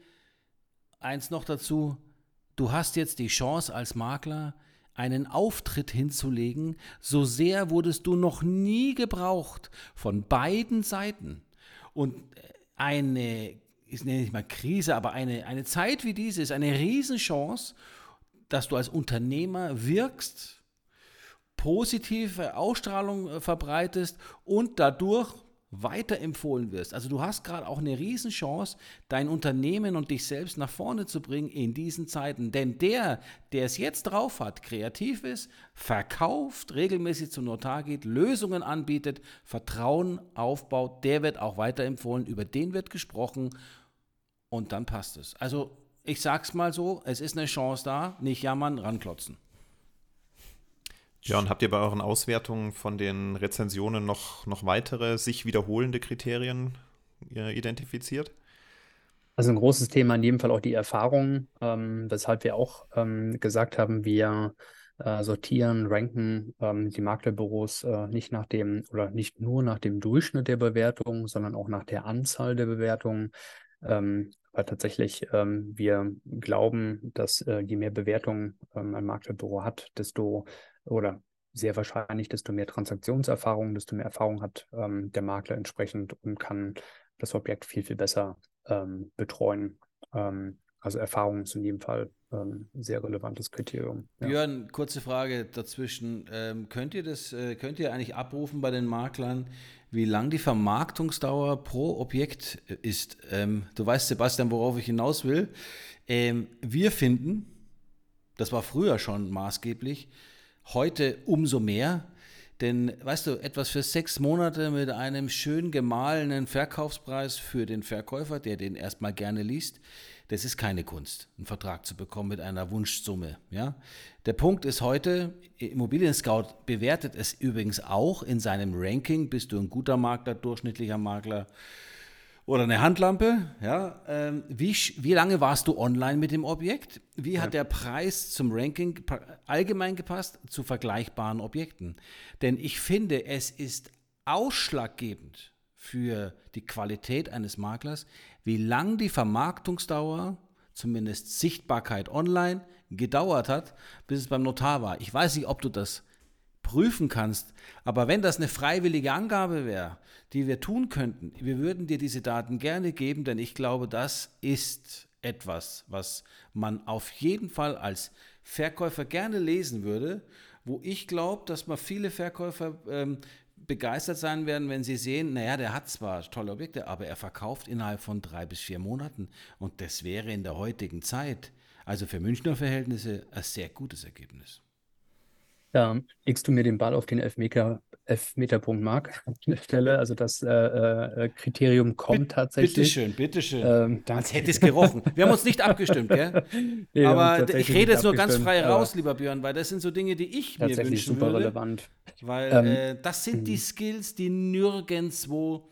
S4: eins noch dazu, du hast jetzt die Chance als Makler, einen Auftritt hinzulegen, so sehr wurdest du noch nie gebraucht von beiden Seiten. Und eine, ich nenne nicht mal Krise, aber eine, eine Zeit wie diese ist eine Riesenchance, dass du als Unternehmer wirkst, positive Ausstrahlung äh, verbreitest und dadurch weiterempfohlen wirst. Also du hast gerade auch eine Riesenchance, dein Unternehmen und dich selbst nach vorne zu bringen in diesen Zeiten. Denn der, der es jetzt drauf hat, kreativ ist, verkauft, regelmäßig zum Notar geht, Lösungen anbietet, Vertrauen aufbaut, der wird auch weiterempfohlen, über den wird gesprochen und dann passt es. Also ich sag's mal so, es ist eine Chance da, nicht jammern, ranklotzen.
S3: Ja, und habt ihr bei euren Auswertungen von den Rezensionen noch, noch weitere sich wiederholende Kriterien äh, identifiziert?
S1: Also ein großes Thema in jedem Fall auch die Erfahrung, ähm, weshalb wir auch ähm, gesagt haben, wir äh, sortieren, ranken ähm, die Maklerbüros äh, nicht nach dem oder nicht nur nach dem Durchschnitt der Bewertung, sondern auch nach der Anzahl der Bewertungen. Ähm, weil tatsächlich ähm, wir glauben, dass äh, je mehr Bewertungen ähm, ein Maklerbüro hat, desto oder sehr wahrscheinlich, desto mehr Transaktionserfahrung, desto mehr Erfahrung hat ähm, der Makler entsprechend und kann das Objekt viel, viel besser ähm, betreuen. Ähm, also Erfahrung ist in jedem Fall ein ähm, sehr relevantes Kriterium.
S4: Ja. Björn, kurze Frage dazwischen. Ähm, könnt ihr das, äh, könnt ihr eigentlich abrufen bei den Maklern, wie lang die Vermarktungsdauer pro Objekt ist? Ähm, du weißt, Sebastian, worauf ich hinaus will. wir finden, das war früher schon maßgeblich, Heute umso mehr, denn weißt du, etwas für sechs Monate mit einem schön gemahlenen Verkaufspreis für den Verkäufer, der den erstmal gerne liest, das ist keine Kunst, einen Vertrag zu bekommen mit einer Wunschsumme. Ja? Der Punkt ist heute, Immobilien Scout bewertet es übrigens auch in seinem Ranking, bist du ein guter Makler, durchschnittlicher Makler, oder eine Handlampe. Ja, ähm, wie, wie lange warst du online mit dem Objekt? Wie hat ja. der Preis zum Ranking allgemein gepasst zu vergleichbaren Objekten? Denn ich finde, es ist ausschlaggebend für die Qualität eines Maklers, wie lang die Vermarktungsdauer, zumindest Sichtbarkeit online, gedauert hat, bis es beim Notar war. Ich weiß nicht, ob du das prüfen kannst. Aber wenn das eine freiwillige Angabe wäre, die wir tun könnten, wir würden dir diese Daten gerne geben, denn ich glaube, das ist etwas, was man auf jeden Fall als Verkäufer gerne lesen würde, wo ich glaube, dass mal viele Verkäufer ähm, begeistert sein werden, wenn sie sehen, naja, der hat zwar tolle Objekte, aber er verkauft innerhalb von drei bis vier Monaten. Und das wäre in der heutigen Zeit, also für Münchner Verhältnisse, ein sehr gutes Ergebnis.
S1: Ja, legst du mir den Ball auf den Elfmeter, Elfmeterpunkt, Marc, an der Stelle. Also das äh, äh, Kriterium kommt B tatsächlich.
S4: Bitteschön, bitteschön. Ähm, Als hätte es gerochen. Wir haben uns nicht abgestimmt, gell? nee, Aber ich rede jetzt nur ganz frei raus, lieber Björn, weil das sind so Dinge, die ich mir wünschen super würde. relevant. Weil ähm, äh, das sind die mhm. Skills, die nirgendwo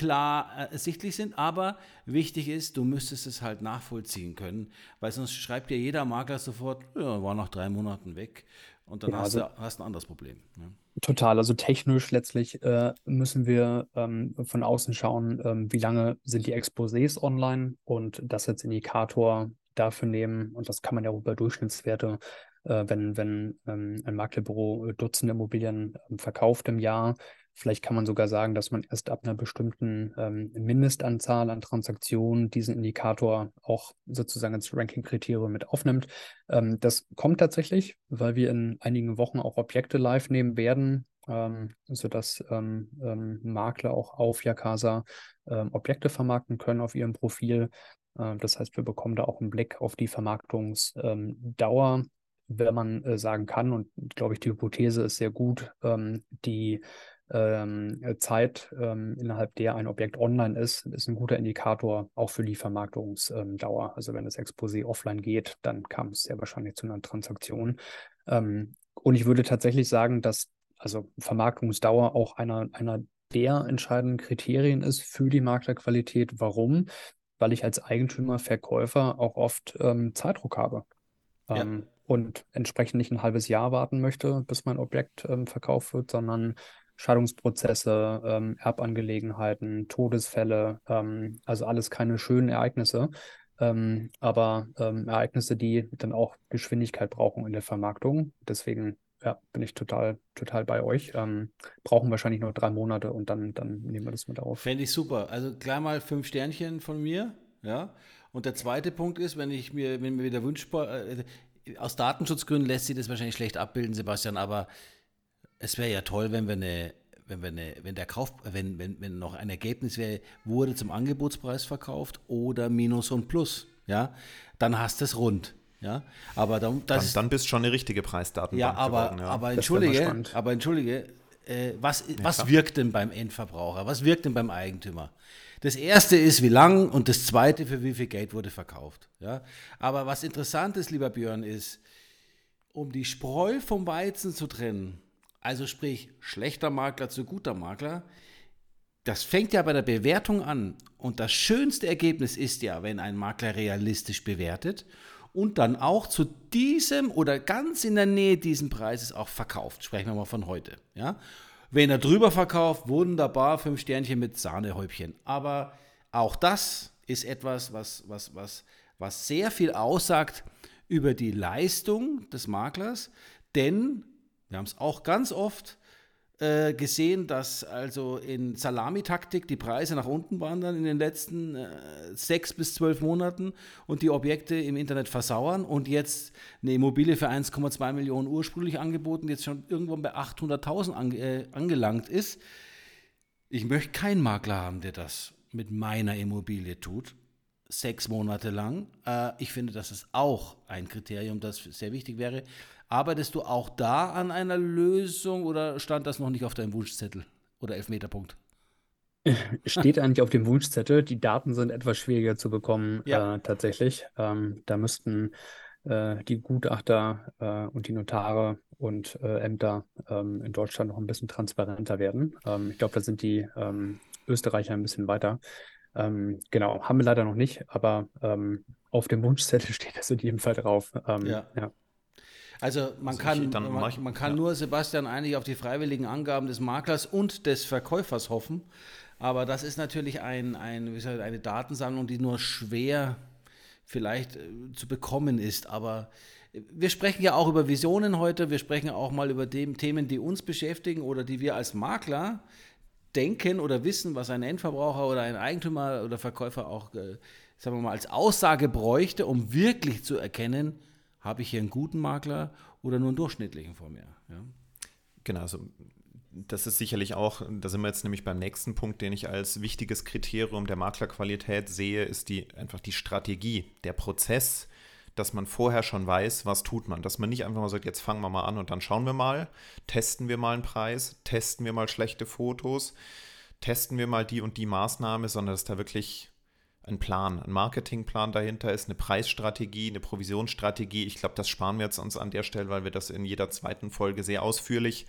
S4: klar äh, ersichtlich sind, aber wichtig ist, du müsstest es halt nachvollziehen können, weil sonst schreibt dir jeder Makler sofort, ja, war nach drei Monaten weg. Und dann ja, hast, also, du hast ein anderes Problem. Ja.
S1: Total. Also technisch letztlich äh, müssen wir ähm, von außen schauen, ähm, wie lange sind die Exposés online und das als Indikator dafür nehmen. Und das kann man ja auch über Durchschnittswerte äh, wenn, wenn ähm, ein Maklerbüro Dutzende Immobilien ähm, verkauft im Jahr. Vielleicht kann man sogar sagen, dass man erst ab einer bestimmten ähm, Mindestanzahl an Transaktionen diesen Indikator auch sozusagen als Ranking-Kriterium mit aufnimmt. Ähm, das kommt tatsächlich, weil wir in einigen Wochen auch Objekte live nehmen werden, ähm, sodass ähm, ähm, Makler auch auf Yakasa ähm, Objekte vermarkten können auf ihrem Profil. Äh, das heißt, wir bekommen da auch einen Blick auf die Vermarktungsdauer wenn man äh, sagen kann, und glaube ich, die Hypothese ist sehr gut, ähm, die ähm, Zeit, ähm, innerhalb der ein Objekt online ist, ist ein guter Indikator auch für die Vermarktungsdauer. also wenn das Exposé offline geht, dann kam es sehr wahrscheinlich zu einer Transaktion. Ähm, und ich würde tatsächlich sagen, dass also Vermarktungsdauer auch einer, einer der entscheidenden Kriterien ist für die Maklerqualität. Warum? Weil ich als Eigentümer, Verkäufer auch oft ähm, Zeitdruck habe. Ja. Ähm, und entsprechend nicht ein halbes Jahr warten möchte, bis mein Objekt ähm, verkauft wird, sondern Scheidungsprozesse, ähm, Erbangelegenheiten, Todesfälle, ähm, also alles keine schönen Ereignisse, ähm, aber ähm, Ereignisse, die dann auch Geschwindigkeit brauchen in der Vermarktung. Deswegen ja, bin ich total, total bei euch. Ähm, brauchen wahrscheinlich nur drei Monate und dann, dann nehmen wir das mit auf.
S4: Fände ich super. Also gleich mal fünf Sternchen von mir, ja. Und der zweite Punkt ist, wenn ich mir, wenn mir wieder wünschbar, äh, aus Datenschutzgründen lässt sich das wahrscheinlich schlecht abbilden, Sebastian, aber es wäre ja toll, wenn wir eine, wenn wir eine, wenn der Kauf, wenn, wenn, wenn noch ein Ergebnis wäre, wurde zum Angebotspreis verkauft oder Minus und Plus, ja, dann hast du es rund. Ja, aber dann,
S3: das, dann, dann bist schon eine richtige Preisdatenbank
S4: ja, aber, geworden, ja. aber entschuldige, aber entschuldige, äh, was, ja, was wirkt denn beim Endverbraucher? Was wirkt denn beim Eigentümer? Das erste ist, wie lang und das zweite, für wie viel Geld wurde verkauft. Ja? Aber was interessant ist, lieber Björn, ist, um die Spreu vom Weizen zu trennen, also sprich schlechter Makler zu guter Makler, das fängt ja bei der Bewertung an. Und das schönste Ergebnis ist ja, wenn ein Makler realistisch bewertet und dann auch zu diesem oder ganz in der Nähe diesen Preises auch verkauft. Sprechen wir mal von heute. Ja? Wenn er drüber verkauft, wunderbar, fünf Sternchen mit Sahnehäubchen. Aber auch das ist etwas, was, was, was, was sehr viel aussagt über die Leistung des Maklers, denn wir haben es auch ganz oft äh, gesehen, dass also in Salamitaktik die Preise nach unten wandern in den letzten äh, sechs bis zwölf Monaten und die Objekte im Internet versauern und jetzt eine Immobilie für 1,2 Millionen ursprünglich angeboten, jetzt schon irgendwann bei 800.000 ange äh, angelangt ist. Ich möchte keinen Makler haben, der das mit meiner Immobilie tut sechs Monate lang. Äh, ich finde, das ist auch ein Kriterium, das sehr wichtig wäre. Arbeitest du auch da an einer Lösung oder stand das noch nicht auf deinem Wunschzettel oder Elfmeterpunkt?
S1: Steht eigentlich auf dem Wunschzettel. Die Daten sind etwas schwieriger zu bekommen, ja. äh, tatsächlich. Ähm, da müssten äh, die Gutachter äh, und die Notare und äh, Ämter ähm, in Deutschland noch ein bisschen transparenter werden. Ähm, ich glaube, da sind die ähm, Österreicher ein bisschen weiter. Ähm, genau, haben wir leider noch nicht, aber ähm, auf dem Wunschzettel steht das in jedem Fall drauf. Ja. ja.
S4: Also man also kann, man, man, man, kann ja. nur, Sebastian, eigentlich auf die freiwilligen Angaben des Maklers und des Verkäufers hoffen. Aber das ist natürlich ein, ein, soll, eine Datensammlung, die nur schwer vielleicht äh, zu bekommen ist. Aber wir sprechen ja auch über Visionen heute. Wir sprechen auch mal über dem, Themen, die uns beschäftigen oder die wir als Makler denken oder wissen, was ein Endverbraucher oder ein Eigentümer oder Verkäufer auch, äh, sagen wir mal, als Aussage bräuchte, um wirklich zu erkennen, habe ich hier einen guten Makler oder nur einen durchschnittlichen vor mir. Ja?
S3: Genau, also das ist sicherlich auch, da sind wir jetzt nämlich beim nächsten Punkt, den ich als wichtiges Kriterium der Maklerqualität sehe, ist die einfach die Strategie, der Prozess, dass man vorher schon weiß, was tut man. Dass man nicht einfach mal sagt, jetzt fangen wir mal an und dann schauen wir mal, testen wir mal einen Preis, testen wir mal schlechte Fotos, testen wir mal die und die Maßnahme, sondern dass da wirklich ein Plan, ein Marketingplan dahinter ist, eine Preisstrategie, eine Provisionsstrategie. Ich glaube, das sparen wir jetzt uns an der Stelle, weil wir das in jeder zweiten Folge sehr ausführlich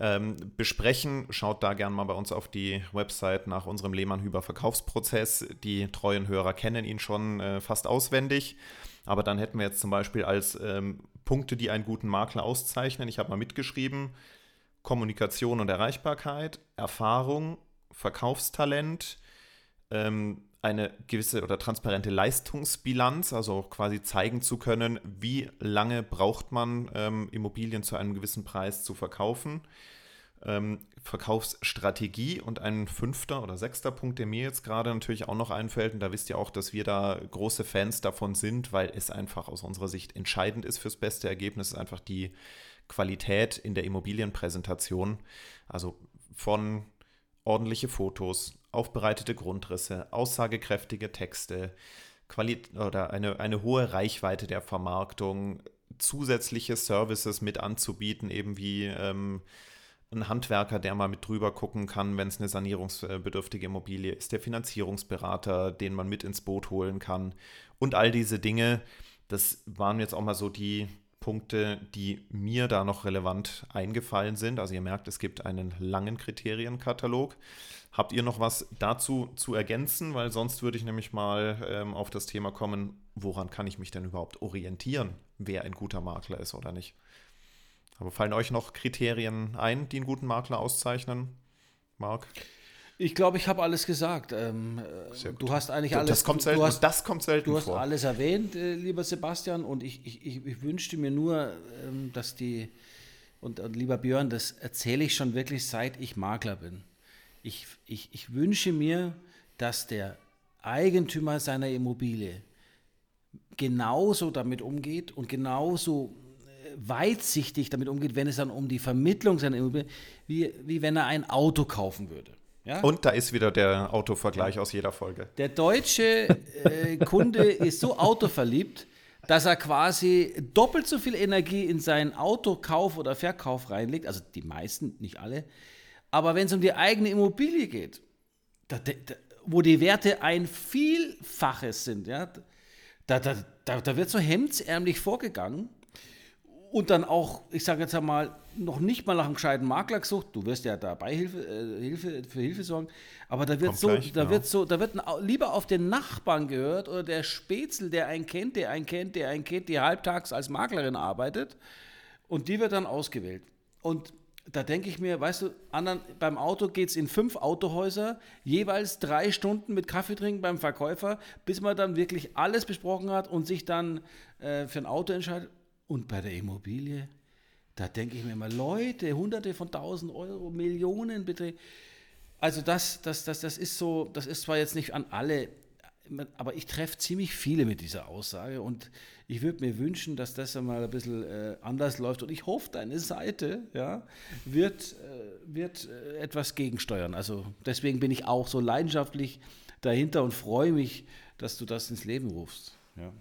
S3: ähm, besprechen. Schaut da gerne mal bei uns auf die Website nach unserem Lehmann-Hüber-Verkaufsprozess. Die treuen Hörer kennen ihn schon äh, fast auswendig. Aber dann hätten wir jetzt zum Beispiel als ähm, Punkte, die einen guten Makler auszeichnen, ich habe mal mitgeschrieben, Kommunikation und Erreichbarkeit, Erfahrung, Verkaufstalent, ähm, eine gewisse oder transparente Leistungsbilanz, also quasi zeigen zu können, wie lange braucht man ähm, Immobilien zu einem gewissen Preis zu verkaufen. Ähm, Verkaufsstrategie und ein fünfter oder sechster Punkt, der mir jetzt gerade natürlich auch noch einfällt, und da wisst ihr auch, dass wir da große Fans davon sind, weil es einfach aus unserer Sicht entscheidend ist fürs beste Ergebnis, ist einfach die Qualität in der Immobilienpräsentation. Also von ordentliche Fotos, aufbereitete Grundrisse, aussagekräftige Texte, Quali oder eine, eine hohe Reichweite der Vermarktung, zusätzliche Services mit anzubieten, eben wie ähm, ein Handwerker, der mal mit drüber gucken kann, wenn es eine sanierungsbedürftige Immobilie ist, der Finanzierungsberater, den man mit ins Boot holen kann und all diese Dinge. Das waren jetzt auch mal so die Punkte, die mir da noch relevant eingefallen sind. Also ihr merkt, es gibt einen langen Kriterienkatalog. Habt ihr noch was dazu zu ergänzen? Weil sonst würde ich nämlich mal ähm, auf das Thema kommen, woran kann ich mich denn überhaupt orientieren, wer ein guter Makler ist oder nicht. Aber fallen euch noch Kriterien ein, die einen guten Makler auszeichnen? Marc?
S4: Ich glaube, ich habe alles gesagt. Ähm, äh, du hast eigentlich alles.
S3: Das kommt selten,
S4: du hast,
S3: das kommt selten
S4: Du hast
S3: vor.
S4: alles erwähnt, äh, lieber Sebastian, und ich, ich, ich, ich, wünschte mir nur, ähm, dass die und, und, lieber Björn, das erzähle ich schon wirklich seit ich Makler bin. Ich, ich, ich wünsche mir, dass der Eigentümer seiner Immobilie genauso damit umgeht und genauso weitsichtig damit umgeht, wenn es dann um die Vermittlung seiner Immobilie, wie, wie wenn er ein Auto kaufen würde.
S3: Ja? Und da ist wieder der Autovergleich aus jeder Folge.
S4: Der deutsche äh, Kunde ist so autoverliebt, dass er quasi doppelt so viel Energie in seinen Autokauf oder Verkauf reinlegt, also die meisten, nicht alle. Aber wenn es um die eigene Immobilie geht, da, da, wo die Werte ein Vielfaches sind, ja, da, da, da, da wird so hemdsärmlich vorgegangen und dann auch, ich sage jetzt einmal, noch nicht mal nach einem gescheiten Makler gesucht. Du wirst ja dabei Hilfe, äh, Hilfe, für Hilfe sorgen. Aber da wird so, gleich, da genau. wird so, da wird lieber auf den Nachbarn gehört oder der Spätzle, der einen kennt, der einen kennt, der einen kennt, die halbtags als Maklerin arbeitet. Und die wird dann ausgewählt. Und da denke ich mir, weißt du, anderen, beim Auto geht es in fünf Autohäuser, jeweils drei Stunden mit Kaffee trinken beim Verkäufer, bis man dann wirklich alles besprochen hat und sich dann äh, für ein Auto entscheidet. Und bei der Immobilie, da denke ich mir immer, Leute, hunderte von tausend Euro, Millionen Beträge. Also das, das, das, das ist so, das ist zwar jetzt nicht an alle, aber ich treffe ziemlich viele mit dieser Aussage und ich würde mir wünschen, dass das einmal ein bisschen äh, anders läuft und ich hoffe, deine Seite ja, wird, äh, wird äh, etwas gegensteuern. Also deswegen bin ich auch so leidenschaftlich dahinter und freue mich, dass du das ins Leben rufst. Ja.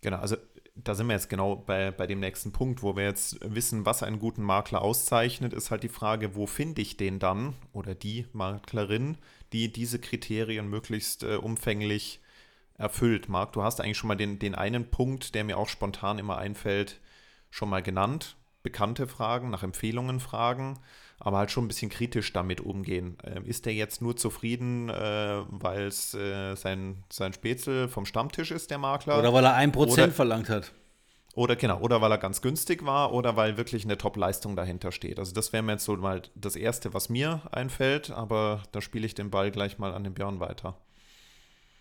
S3: Genau, also da sind wir jetzt genau bei, bei dem nächsten Punkt, wo wir jetzt wissen, was einen guten Makler auszeichnet, ist halt die Frage, wo finde ich den dann oder die Maklerin, die diese Kriterien möglichst äh, umfänglich erfüllt. Marc, du hast eigentlich schon mal den, den einen Punkt, der mir auch spontan immer einfällt, schon mal genannt. Bekannte Fragen, nach Empfehlungen fragen, aber halt schon ein bisschen kritisch damit umgehen. Ähm, ist der jetzt nur zufrieden, äh, weil es äh, sein, sein Spätzle vom Stammtisch ist, der Makler?
S4: Oder weil er ein Prozent verlangt hat.
S3: Oder genau, oder weil er ganz günstig war oder weil wirklich eine Top-Leistung dahinter steht. Also das wäre mir jetzt so mal das Erste, was mir einfällt, aber da spiele ich den Ball gleich mal an den Björn weiter.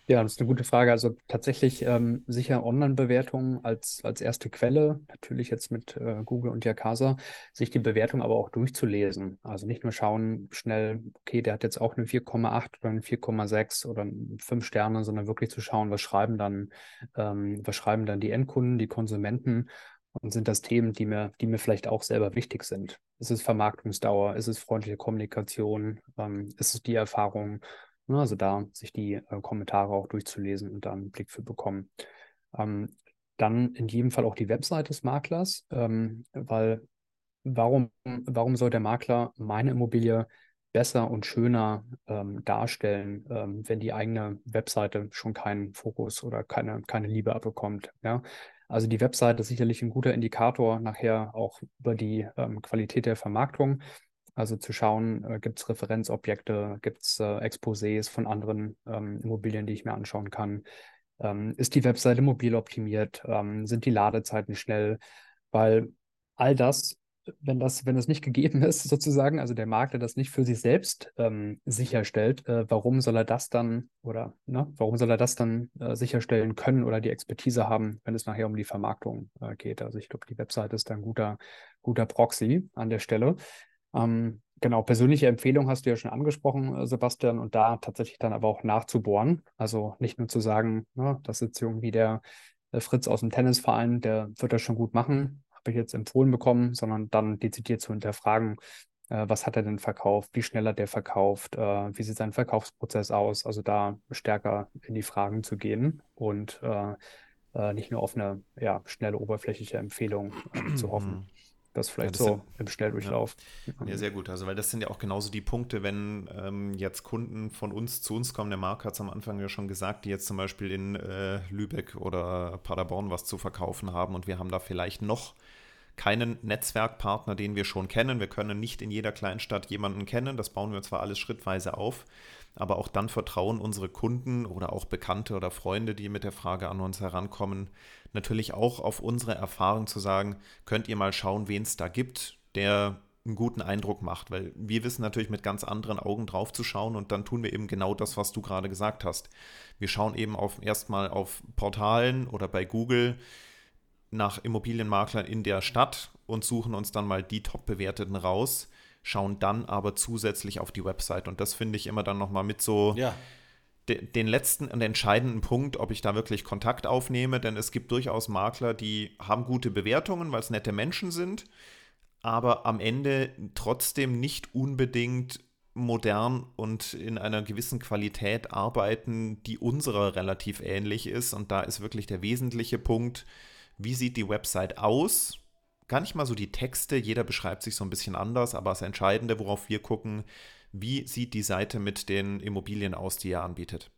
S1: Ja, das ist eine gute Frage. Also tatsächlich ähm, sicher Online-Bewertungen als, als erste Quelle, natürlich jetzt mit äh, Google und Yakasa, sich die Bewertung aber auch durchzulesen. Also nicht nur schauen schnell, okay, der hat jetzt auch eine 4,8 oder eine 4,6 oder 5 Sterne, sondern wirklich zu schauen, was schreiben dann, ähm, was schreiben dann die Endkunden, die Konsumenten und sind das Themen, die mir, die mir vielleicht auch selber wichtig sind. Ist es Vermarktungsdauer? Ist es freundliche Kommunikation? Ähm, ist es die Erfahrung? Ne, also da sich die äh, Kommentare auch durchzulesen und da einen Blick für bekommen. Ähm, dann in jedem Fall auch die Website des Maklers, ähm, weil warum, warum soll der Makler meine Immobilie besser und schöner ähm, darstellen, ähm, wenn die eigene Webseite schon keinen Fokus oder keine, keine Liebe abbekommt. Ja? Also die Webseite ist sicherlich ein guter Indikator nachher auch über die ähm, Qualität der Vermarktung. Also zu schauen, äh, gibt es Referenzobjekte, gibt es äh, Exposés von anderen ähm, Immobilien, die ich mir anschauen kann. Ähm, ist die Webseite mobil optimiert? Ähm, sind die Ladezeiten schnell? Weil all das wenn das, wenn das nicht gegeben ist, sozusagen, also der Makler das nicht für sich selbst ähm, sicherstellt, äh, warum soll er das dann oder ne, warum soll er das dann äh, sicherstellen können oder die Expertise haben, wenn es nachher um die Vermarktung äh, geht? Also ich glaube, die Webseite ist ein guter, guter Proxy an der Stelle. Ähm, genau, persönliche Empfehlung hast du ja schon angesprochen, äh, Sebastian, und da tatsächlich dann aber auch nachzubohren. Also nicht nur zu sagen, ne, das ist irgendwie der, der Fritz aus dem Tennisverein, der wird das schon gut machen, habe ich jetzt empfohlen bekommen, sondern dann dezidiert zu hinterfragen, äh, was hat er denn verkauft, wie schnell hat er verkauft, äh, wie sieht sein Verkaufsprozess aus, also da stärker in die Fragen zu gehen und nicht nur auf eine ja, schnelle oberflächliche Empfehlung äh, zu hoffen. Das vielleicht ja, das so sind, im Schnelldurchlauf.
S3: Ja. ja. sehr gut. Also, weil das sind ja auch genauso die Punkte, wenn ähm, jetzt Kunden von uns zu uns kommen. Der Marc hat es am Anfang ja schon gesagt, die jetzt zum Beispiel in äh, Lübeck oder Paderborn was zu verkaufen haben und wir haben da vielleicht noch keinen Netzwerkpartner, den wir schon kennen. Wir können nicht in jeder Kleinstadt jemanden kennen. Das bauen wir zwar alles schrittweise auf, aber auch dann vertrauen unsere Kunden oder auch Bekannte oder Freunde, die mit der Frage an uns herankommen, natürlich auch auf unsere Erfahrung zu sagen, könnt ihr mal schauen, wen es da gibt, der einen guten Eindruck macht, weil wir wissen natürlich mit ganz anderen Augen drauf zu schauen und dann tun wir eben genau das, was du gerade gesagt hast. Wir schauen eben erstmal auf Portalen oder bei Google nach Immobilienmaklern in der Stadt und suchen uns dann mal die top bewerteten raus, schauen dann aber zusätzlich auf die Website und das finde ich immer dann nochmal mit so ja den letzten und entscheidenden Punkt, ob ich da wirklich Kontakt aufnehme, denn es gibt durchaus Makler, die haben gute Bewertungen, weil es nette Menschen sind, aber am Ende trotzdem nicht unbedingt modern und in einer gewissen Qualität arbeiten, die unserer relativ ähnlich ist. Und da ist wirklich der wesentliche Punkt, wie sieht die Website aus? Gar nicht mal so die Texte, jeder beschreibt sich so ein bisschen anders, aber das Entscheidende, worauf wir gucken, wie sieht die Seite mit den Immobilien aus, die er anbietet.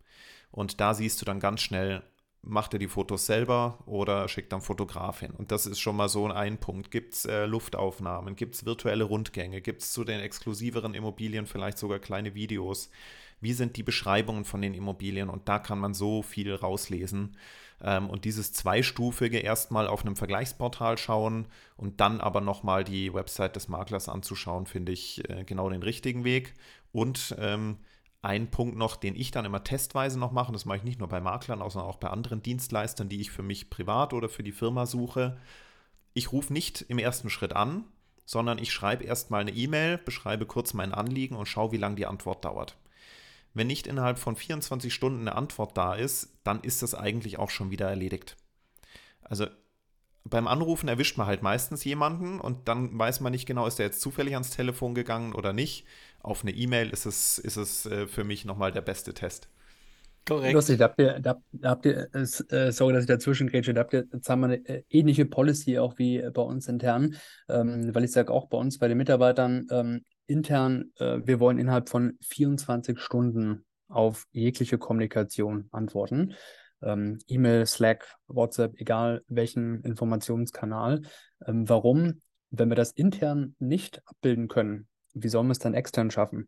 S3: Und da siehst du dann ganz schnell, macht er die Fotos selber oder schickt dann Fotografin. Und das ist schon mal so ein Punkt. Gibt es äh, Luftaufnahmen, gibt es virtuelle Rundgänge, gibt es zu den exklusiveren Immobilien vielleicht sogar kleine Videos? Wie sind die Beschreibungen von den Immobilien? Und da kann man so viel rauslesen. Ähm, und dieses zweistufige erstmal auf einem Vergleichsportal schauen und dann aber nochmal die Website des Maklers anzuschauen, finde ich äh, genau den richtigen Weg. Und ähm, ein Punkt noch, den ich dann immer testweise noch mache, und das mache ich nicht nur bei Maklern, sondern auch bei anderen Dienstleistern, die ich für mich privat oder für die Firma suche. Ich rufe nicht im ersten Schritt an, sondern ich schreibe erstmal eine E-Mail, beschreibe kurz mein Anliegen und schaue, wie lange die Antwort dauert. Wenn nicht innerhalb von 24 Stunden eine Antwort da ist, dann ist das eigentlich auch schon wieder erledigt. Also beim Anrufen erwischt man halt meistens jemanden und dann weiß man nicht genau, ist der jetzt zufällig ans Telefon gegangen oder nicht. Auf eine E-Mail ist es, ist es äh, für mich nochmal der beste Test.
S1: Korrekt. Lustig, da habt ihr, da, da habt ihr äh, sorry, dass ich dazwischen grätsche, da habt ihr, jetzt haben wir eine äh, ähnliche Policy auch wie bei uns intern, ähm, weil ich sage auch bei uns, bei den Mitarbeitern, ähm, intern, äh, wir wollen innerhalb von 24 Stunden auf jegliche Kommunikation antworten. Ähm, E-Mail, Slack, WhatsApp, egal welchen Informationskanal. Ähm, warum? Wenn wir das intern nicht abbilden können, wie sollen wir es dann extern schaffen?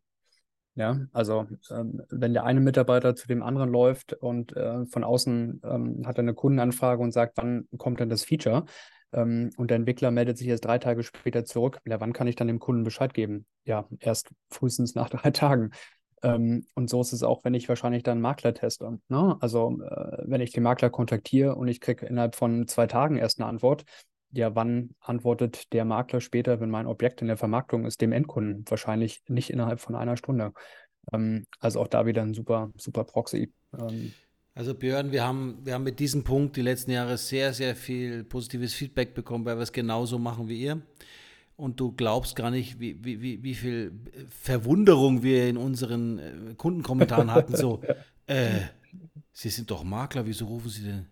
S1: Ja, also ähm, wenn der eine Mitarbeiter zu dem anderen läuft und äh, von außen ähm, hat er eine Kundenanfrage und sagt, wann kommt denn das Feature? Ähm, und der Entwickler meldet sich erst drei Tage später zurück. Ja, wann kann ich dann dem Kunden Bescheid geben? Ja, erst frühestens nach drei Tagen. Ähm, und so ist es auch, wenn ich wahrscheinlich dann Makler teste. Ne? Also, äh, wenn ich den Makler kontaktiere und ich kriege innerhalb von zwei Tagen erst eine Antwort, ja, wann antwortet der Makler später, wenn mein Objekt in der Vermarktung ist, dem Endkunden? Wahrscheinlich nicht innerhalb von einer Stunde. Ähm, also auch da wieder ein super, super Proxy. Ähm,
S4: also Björn, wir haben, wir haben mit diesem Punkt die letzten Jahre sehr, sehr viel positives Feedback bekommen, weil wir es genauso machen wie ihr. Und du glaubst gar nicht, wie, wie, wie viel Verwunderung wir in unseren äh, Kundenkommentaren hatten. So, äh, Sie sind doch Makler, wieso rufen Sie denn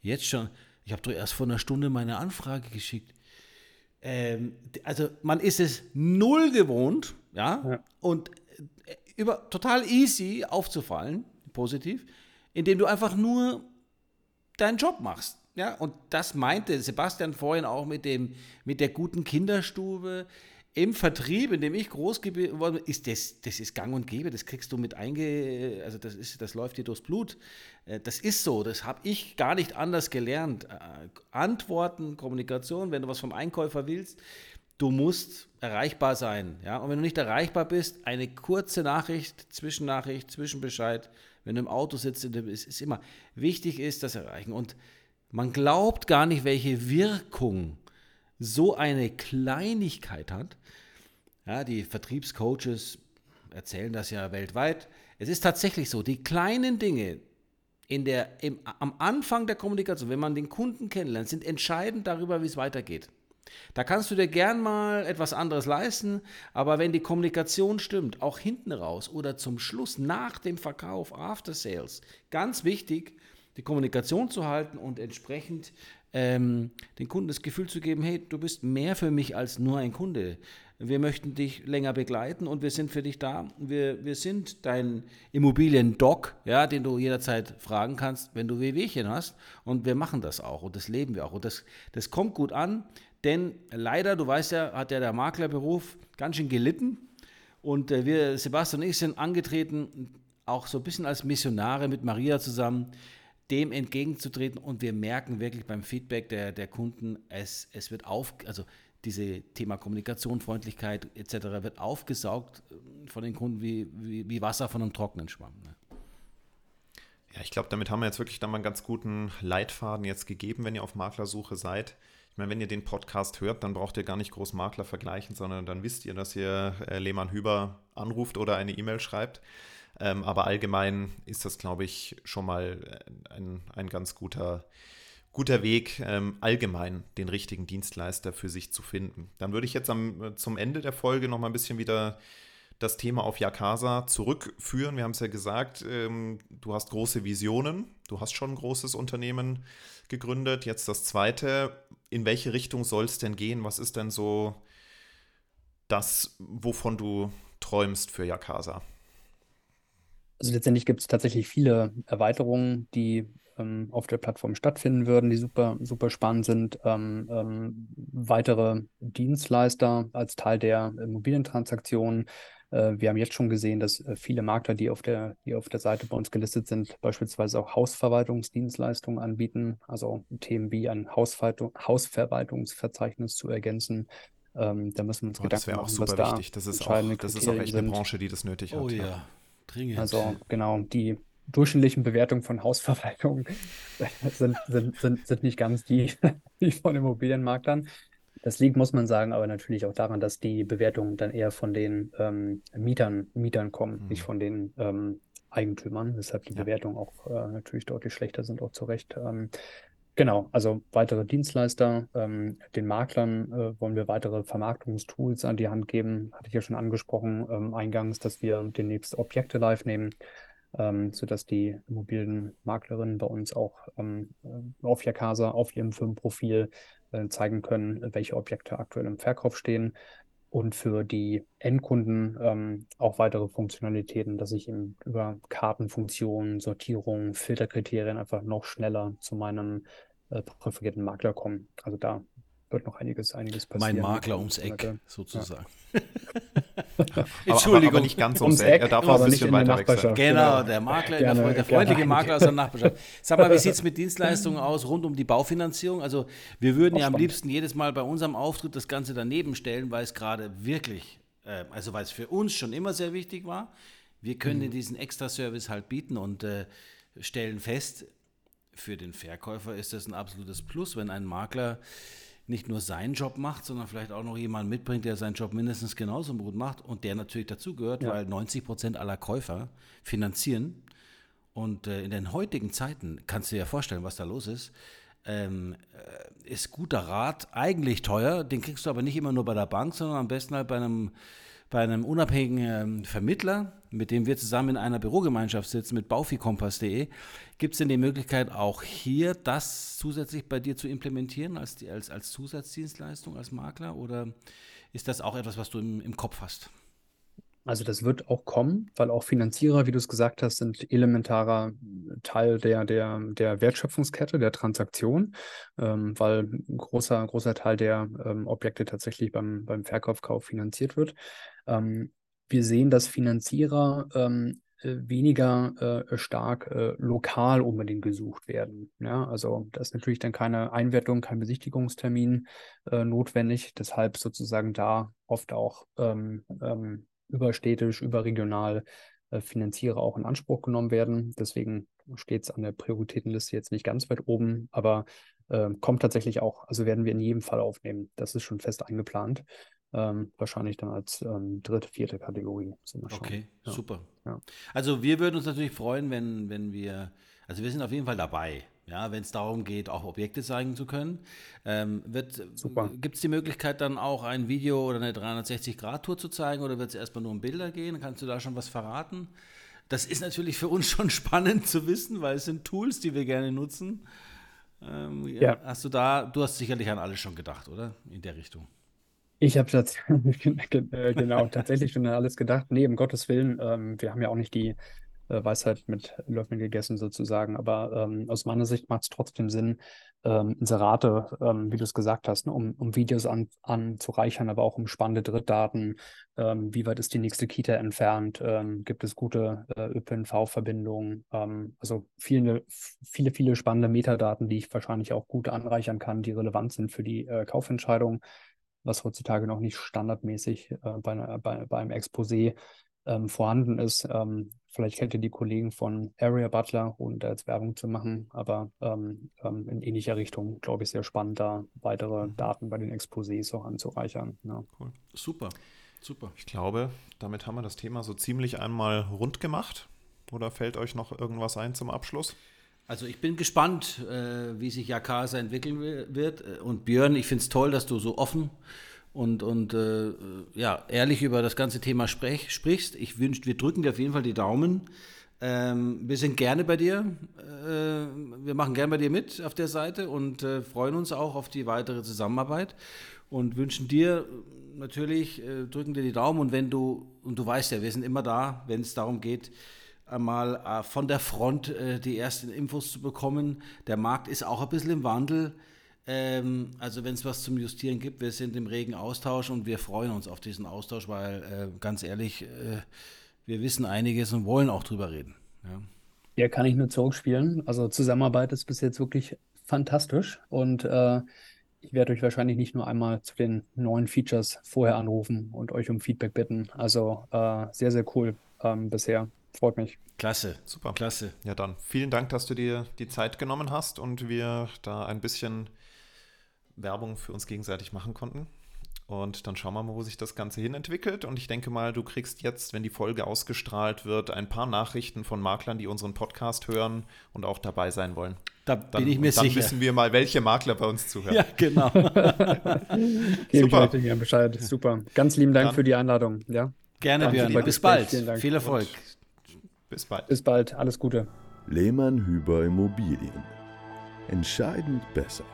S4: jetzt schon? Ich habe doch erst vor einer Stunde meine Anfrage geschickt. Ähm, also man ist es null gewohnt, ja, ja. und äh, über, total easy aufzufallen, positiv indem du einfach nur deinen Job machst. Ja, und das meinte Sebastian vorhin auch mit, dem, mit der guten Kinderstube. Im Vertrieb, in dem ich groß geworden bin, ist das, das ist gang und gäbe, das kriegst du mit einge, also das ist, das läuft dir durchs Blut. Äh, das ist so, das habe ich gar nicht anders gelernt. Äh, Antworten, Kommunikation, wenn du was vom Einkäufer willst, du musst erreichbar sein. Ja? Und wenn du nicht erreichbar bist, eine kurze Nachricht, Zwischennachricht, Zwischenbescheid, wenn du im Auto sitzt, ist, ist immer wichtig ist das Erreichen. Und man glaubt gar nicht, welche Wirkung so eine Kleinigkeit hat. Ja, die Vertriebscoaches erzählen das ja weltweit. Es ist tatsächlich so, die kleinen Dinge in der, im, am Anfang der Kommunikation, wenn man den Kunden kennenlernt, sind entscheidend darüber, wie es weitergeht. Da kannst du dir gern mal etwas anderes leisten, aber wenn die Kommunikation stimmt, auch hinten raus oder zum Schluss nach dem Verkauf, After Sales, ganz wichtig, die Kommunikation zu halten und entsprechend ähm, den Kunden das Gefühl zu geben, hey, du bist mehr für mich als nur ein Kunde. Wir möchten dich länger begleiten und wir sind für dich da. Wir, wir sind dein Immobilien-Doc, ja, den du jederzeit fragen kannst, wenn du Wehwehchen hast. Und wir machen das auch und das leben wir auch. Und das, das kommt gut an. Denn leider, du weißt ja, hat ja der Maklerberuf ganz schön gelitten. Und äh, wir, Sebastian und ich, sind angetreten, auch so ein bisschen als Missionare mit Maria zusammen, dem entgegenzutreten. Und wir merken wirklich beim Feedback der, der Kunden, es, es wird auf, also diese Thema Kommunikation, Freundlichkeit etc. wird aufgesaugt äh, von den Kunden wie, wie, wie Wasser von einem trockenen Schwamm. Ne?
S3: Ja, ich glaube, damit haben wir jetzt wirklich dann mal einen ganz guten Leitfaden jetzt gegeben, wenn ihr auf Maklersuche seid. Ich meine, wenn ihr den Podcast hört, dann braucht ihr gar nicht groß Makler vergleichen, sondern dann wisst ihr, dass ihr äh, Lehmann Hüber anruft oder eine E-Mail schreibt. Ähm, aber allgemein ist das, glaube ich, schon mal äh, ein, ein ganz guter, guter Weg, ähm, allgemein den richtigen Dienstleister für sich zu finden. Dann würde ich jetzt am, äh, zum Ende der Folge noch mal ein bisschen wieder das Thema auf Yakasa zurückführen. Wir haben es ja gesagt, ähm, du hast große Visionen, du hast schon ein großes Unternehmen gegründet. Jetzt das zweite, in welche Richtung soll es denn gehen? Was ist denn so das, wovon du träumst für Yakasa?
S1: Also letztendlich gibt es tatsächlich viele Erweiterungen, die ähm, auf der Plattform stattfinden würden, die super, super spannend sind. Ähm, ähm, weitere Dienstleister als Teil der Immobilientransaktionen wir haben jetzt schon gesehen, dass äh, viele Makler, die auf der, die auf der Seite bei uns gelistet sind, beispielsweise auch Hausverwaltungsdienstleistungen anbieten, also Themen wie ein Hausverwaltungsverzeichnis zu ergänzen. Ähm, da müssen wir uns oh, Gedanken
S3: machen, was da wichtig. Das ist auch, das ist auch echt eine Branche, die das nötig hat.
S4: Oh ja, ja.
S1: dringend. Also genau, die durchschnittlichen Bewertungen von Hausverwaltungen sind, sind, sind, sind nicht ganz die, die von Immobilienmaklern. Das liegt, muss man sagen, aber natürlich auch daran, dass die Bewertungen dann eher von den ähm, Mietern, Mietern kommen, mhm. nicht von den ähm, Eigentümern, weshalb die ja. Bewertungen auch äh, natürlich deutlich schlechter sind, auch zu Recht. Ähm, genau, also weitere Dienstleister, ähm, den Maklern äh, wollen wir weitere Vermarktungstools an die Hand geben, hatte ich ja schon angesprochen, ähm, eingangs, dass wir demnächst Objekte live nehmen. Ähm, sodass die Immobilienmaklerinnen bei uns auch ähm, auf Yakasa, auf ihrem Firmenprofil zeigen können, welche Objekte aktuell im Verkauf stehen und für die Endkunden ähm, auch weitere Funktionalitäten, dass ich eben über Kartenfunktionen, Sortierung, Filterkriterien einfach noch schneller zu meinem äh, präferierten Makler komme. Also da wird noch einiges, einiges passieren.
S4: Mein Makler ums Eck, sozusagen. Ja.
S3: Entschuldigung. Aber, aber, nicht ganz ums Eck. Er darf auch ein bisschen weiter weg sein.
S4: Genau, der Makler, gerne, der, der freundliche gerne. Makler aus der Nachbarschaft. Sag mal, wie sieht es mit Dienstleistungen aus rund um die Baufinanzierung? Also wir würden auch ja am liebsten jedes Mal bei unserem Auftritt das Ganze daneben stellen, weil es gerade wirklich, äh, also weil es für uns schon immer sehr wichtig war. Wir können mhm. diesen Extra-Service halt bieten und äh, stellen fest, für den Verkäufer ist das ein absolutes Plus, wenn ein Makler nicht nur seinen Job macht, sondern vielleicht auch noch jemanden mitbringt, der seinen Job mindestens genauso gut macht und der natürlich dazugehört, ja. weil 90 Prozent aller Käufer finanzieren. Und äh, in den heutigen Zeiten kannst du dir ja vorstellen, was da los ist. Ähm, äh, ist guter Rat eigentlich teuer, den kriegst du aber nicht immer nur bei der Bank, sondern am besten halt bei einem bei einem unabhängigen ähm, Vermittler, mit dem wir zusammen in einer Bürogemeinschaft sitzen, mit baufikompass.de, gibt es denn die Möglichkeit, auch hier das zusätzlich bei dir zu implementieren als, als, als Zusatzdienstleistung, als Makler? Oder ist das auch etwas, was du im, im Kopf hast?
S1: Also das wird auch kommen, weil auch Finanzierer, wie du es gesagt hast, sind elementarer Teil der, der, der Wertschöpfungskette, der Transaktion, ähm, weil ein großer, großer Teil der ähm, Objekte tatsächlich beim, beim Verkaufkauf finanziert wird. Ähm, wir sehen, dass Finanzierer ähm, äh, weniger äh, stark äh, lokal unbedingt gesucht werden. Ja, also da ist natürlich dann keine Einwertung, kein Besichtigungstermin äh, notwendig, deshalb sozusagen da oft auch ähm, ähm, überstädtisch, überregional äh, Finanzierer auch in Anspruch genommen werden. Deswegen steht es an der Prioritätenliste jetzt nicht ganz weit oben, aber äh, kommt tatsächlich auch, also werden wir in jedem Fall aufnehmen. Das ist schon fest eingeplant. Ähm, wahrscheinlich dann als ähm, dritte, vierte Kategorie.
S4: Okay, ja. super. Ja. Also wir würden uns natürlich freuen, wenn, wenn wir, also wir sind auf jeden Fall dabei. Ja, wenn es darum geht, auch Objekte zeigen zu können, ähm, gibt es die Möglichkeit dann auch ein Video oder eine 360-Grad-Tour zu zeigen oder wird es erstmal nur um Bilder gehen? Kannst du da schon was verraten? Das ist natürlich für uns schon spannend zu wissen, weil es sind Tools, die wir gerne nutzen. Ähm, ja. Hast du da, du hast sicherlich an alles schon gedacht, oder? In der Richtung.
S1: Ich habe das äh, genau tatsächlich schon alles gedacht. Nee, um Gottes Willen, ähm, wir haben ja auch nicht die äh, Weisheit mit Löffeln gegessen sozusagen. Aber ähm, aus meiner Sicht macht es trotzdem Sinn, ähm, Inserate, ähm, wie du es gesagt hast, ne, um, um Videos an, anzureichern, aber auch um spannende Drittdaten. Ähm, wie weit ist die nächste Kita entfernt? Ähm, gibt es gute äh, ÖPNV-Verbindungen? Ähm, also viele, viele, viele spannende Metadaten, die ich wahrscheinlich auch gut anreichern kann, die relevant sind für die äh, Kaufentscheidung was heutzutage noch nicht standardmäßig äh, bei, bei, bei einem Exposé ähm, vorhanden ist. Ähm, vielleicht kennt ihr die Kollegen von Area Butler, ohne da jetzt Werbung zu machen, aber ähm, ähm in ähnlicher Richtung, glaube ich, sehr spannend, da weitere mhm. Daten bei den Exposés auch anzureichern. Ja.
S3: Cool. Super, super. Ich glaube, damit haben wir das Thema so ziemlich einmal rund gemacht. Oder fällt euch noch irgendwas ein zum Abschluss?
S4: Also ich bin gespannt, äh, wie sich Jakasa entwickeln wird. Und Björn, ich finde es toll, dass du so offen und, und äh, ja, ehrlich über das ganze Thema sprech, sprichst. Ich wünsche, wir drücken dir auf jeden Fall die Daumen. Ähm, wir sind gerne bei dir. Äh, wir machen gerne bei dir mit auf der Seite und äh, freuen uns auch auf die weitere Zusammenarbeit und wünschen dir natürlich, äh, drücken dir die Daumen und wenn du, und du weißt ja, wir sind immer da, wenn es darum geht, einmal äh, von der Front äh, die ersten Infos zu bekommen. Der Markt ist auch ein bisschen im Wandel. Ähm, also wenn es was zum Justieren gibt, wir sind im regen Austausch und wir freuen uns auf diesen Austausch, weil äh, ganz ehrlich, wir wissen einiges und wollen auch drüber reden. Ja.
S1: ja, kann ich nur zurückspielen. Also Zusammenarbeit ist bis jetzt wirklich fantastisch und äh, ich werde euch wahrscheinlich nicht nur einmal zu den neuen Features vorher anrufen und euch um Feedback bitten. Also äh, sehr, sehr cool ähm, bisher. Freut mich.
S3: Klasse, super. Klasse. Ja, dann vielen Dank, dass du dir die Zeit genommen hast und wir da ein bisschen Werbung für uns gegenseitig machen konnten. Und dann schauen wir mal, wo sich das Ganze hin entwickelt. Und ich denke mal, du kriegst jetzt, wenn die Folge ausgestrahlt wird, ein paar Nachrichten von Maklern, die unseren Podcast hören und auch dabei sein wollen.
S4: Da dann, bin ich mir dann sicher.
S3: Dann wissen wir mal, welche Makler bei uns zuhören. Ja,
S1: genau. Super. Ich Bescheid. Super. Ganz lieben Dank dann, für die Einladung. Ja.
S4: Gerne, Björn. Bis bald. Viel Erfolg.
S1: Und bis bald. Bis bald. Alles Gute.
S2: Lehmann Hüber Immobilien. Entscheidend besser.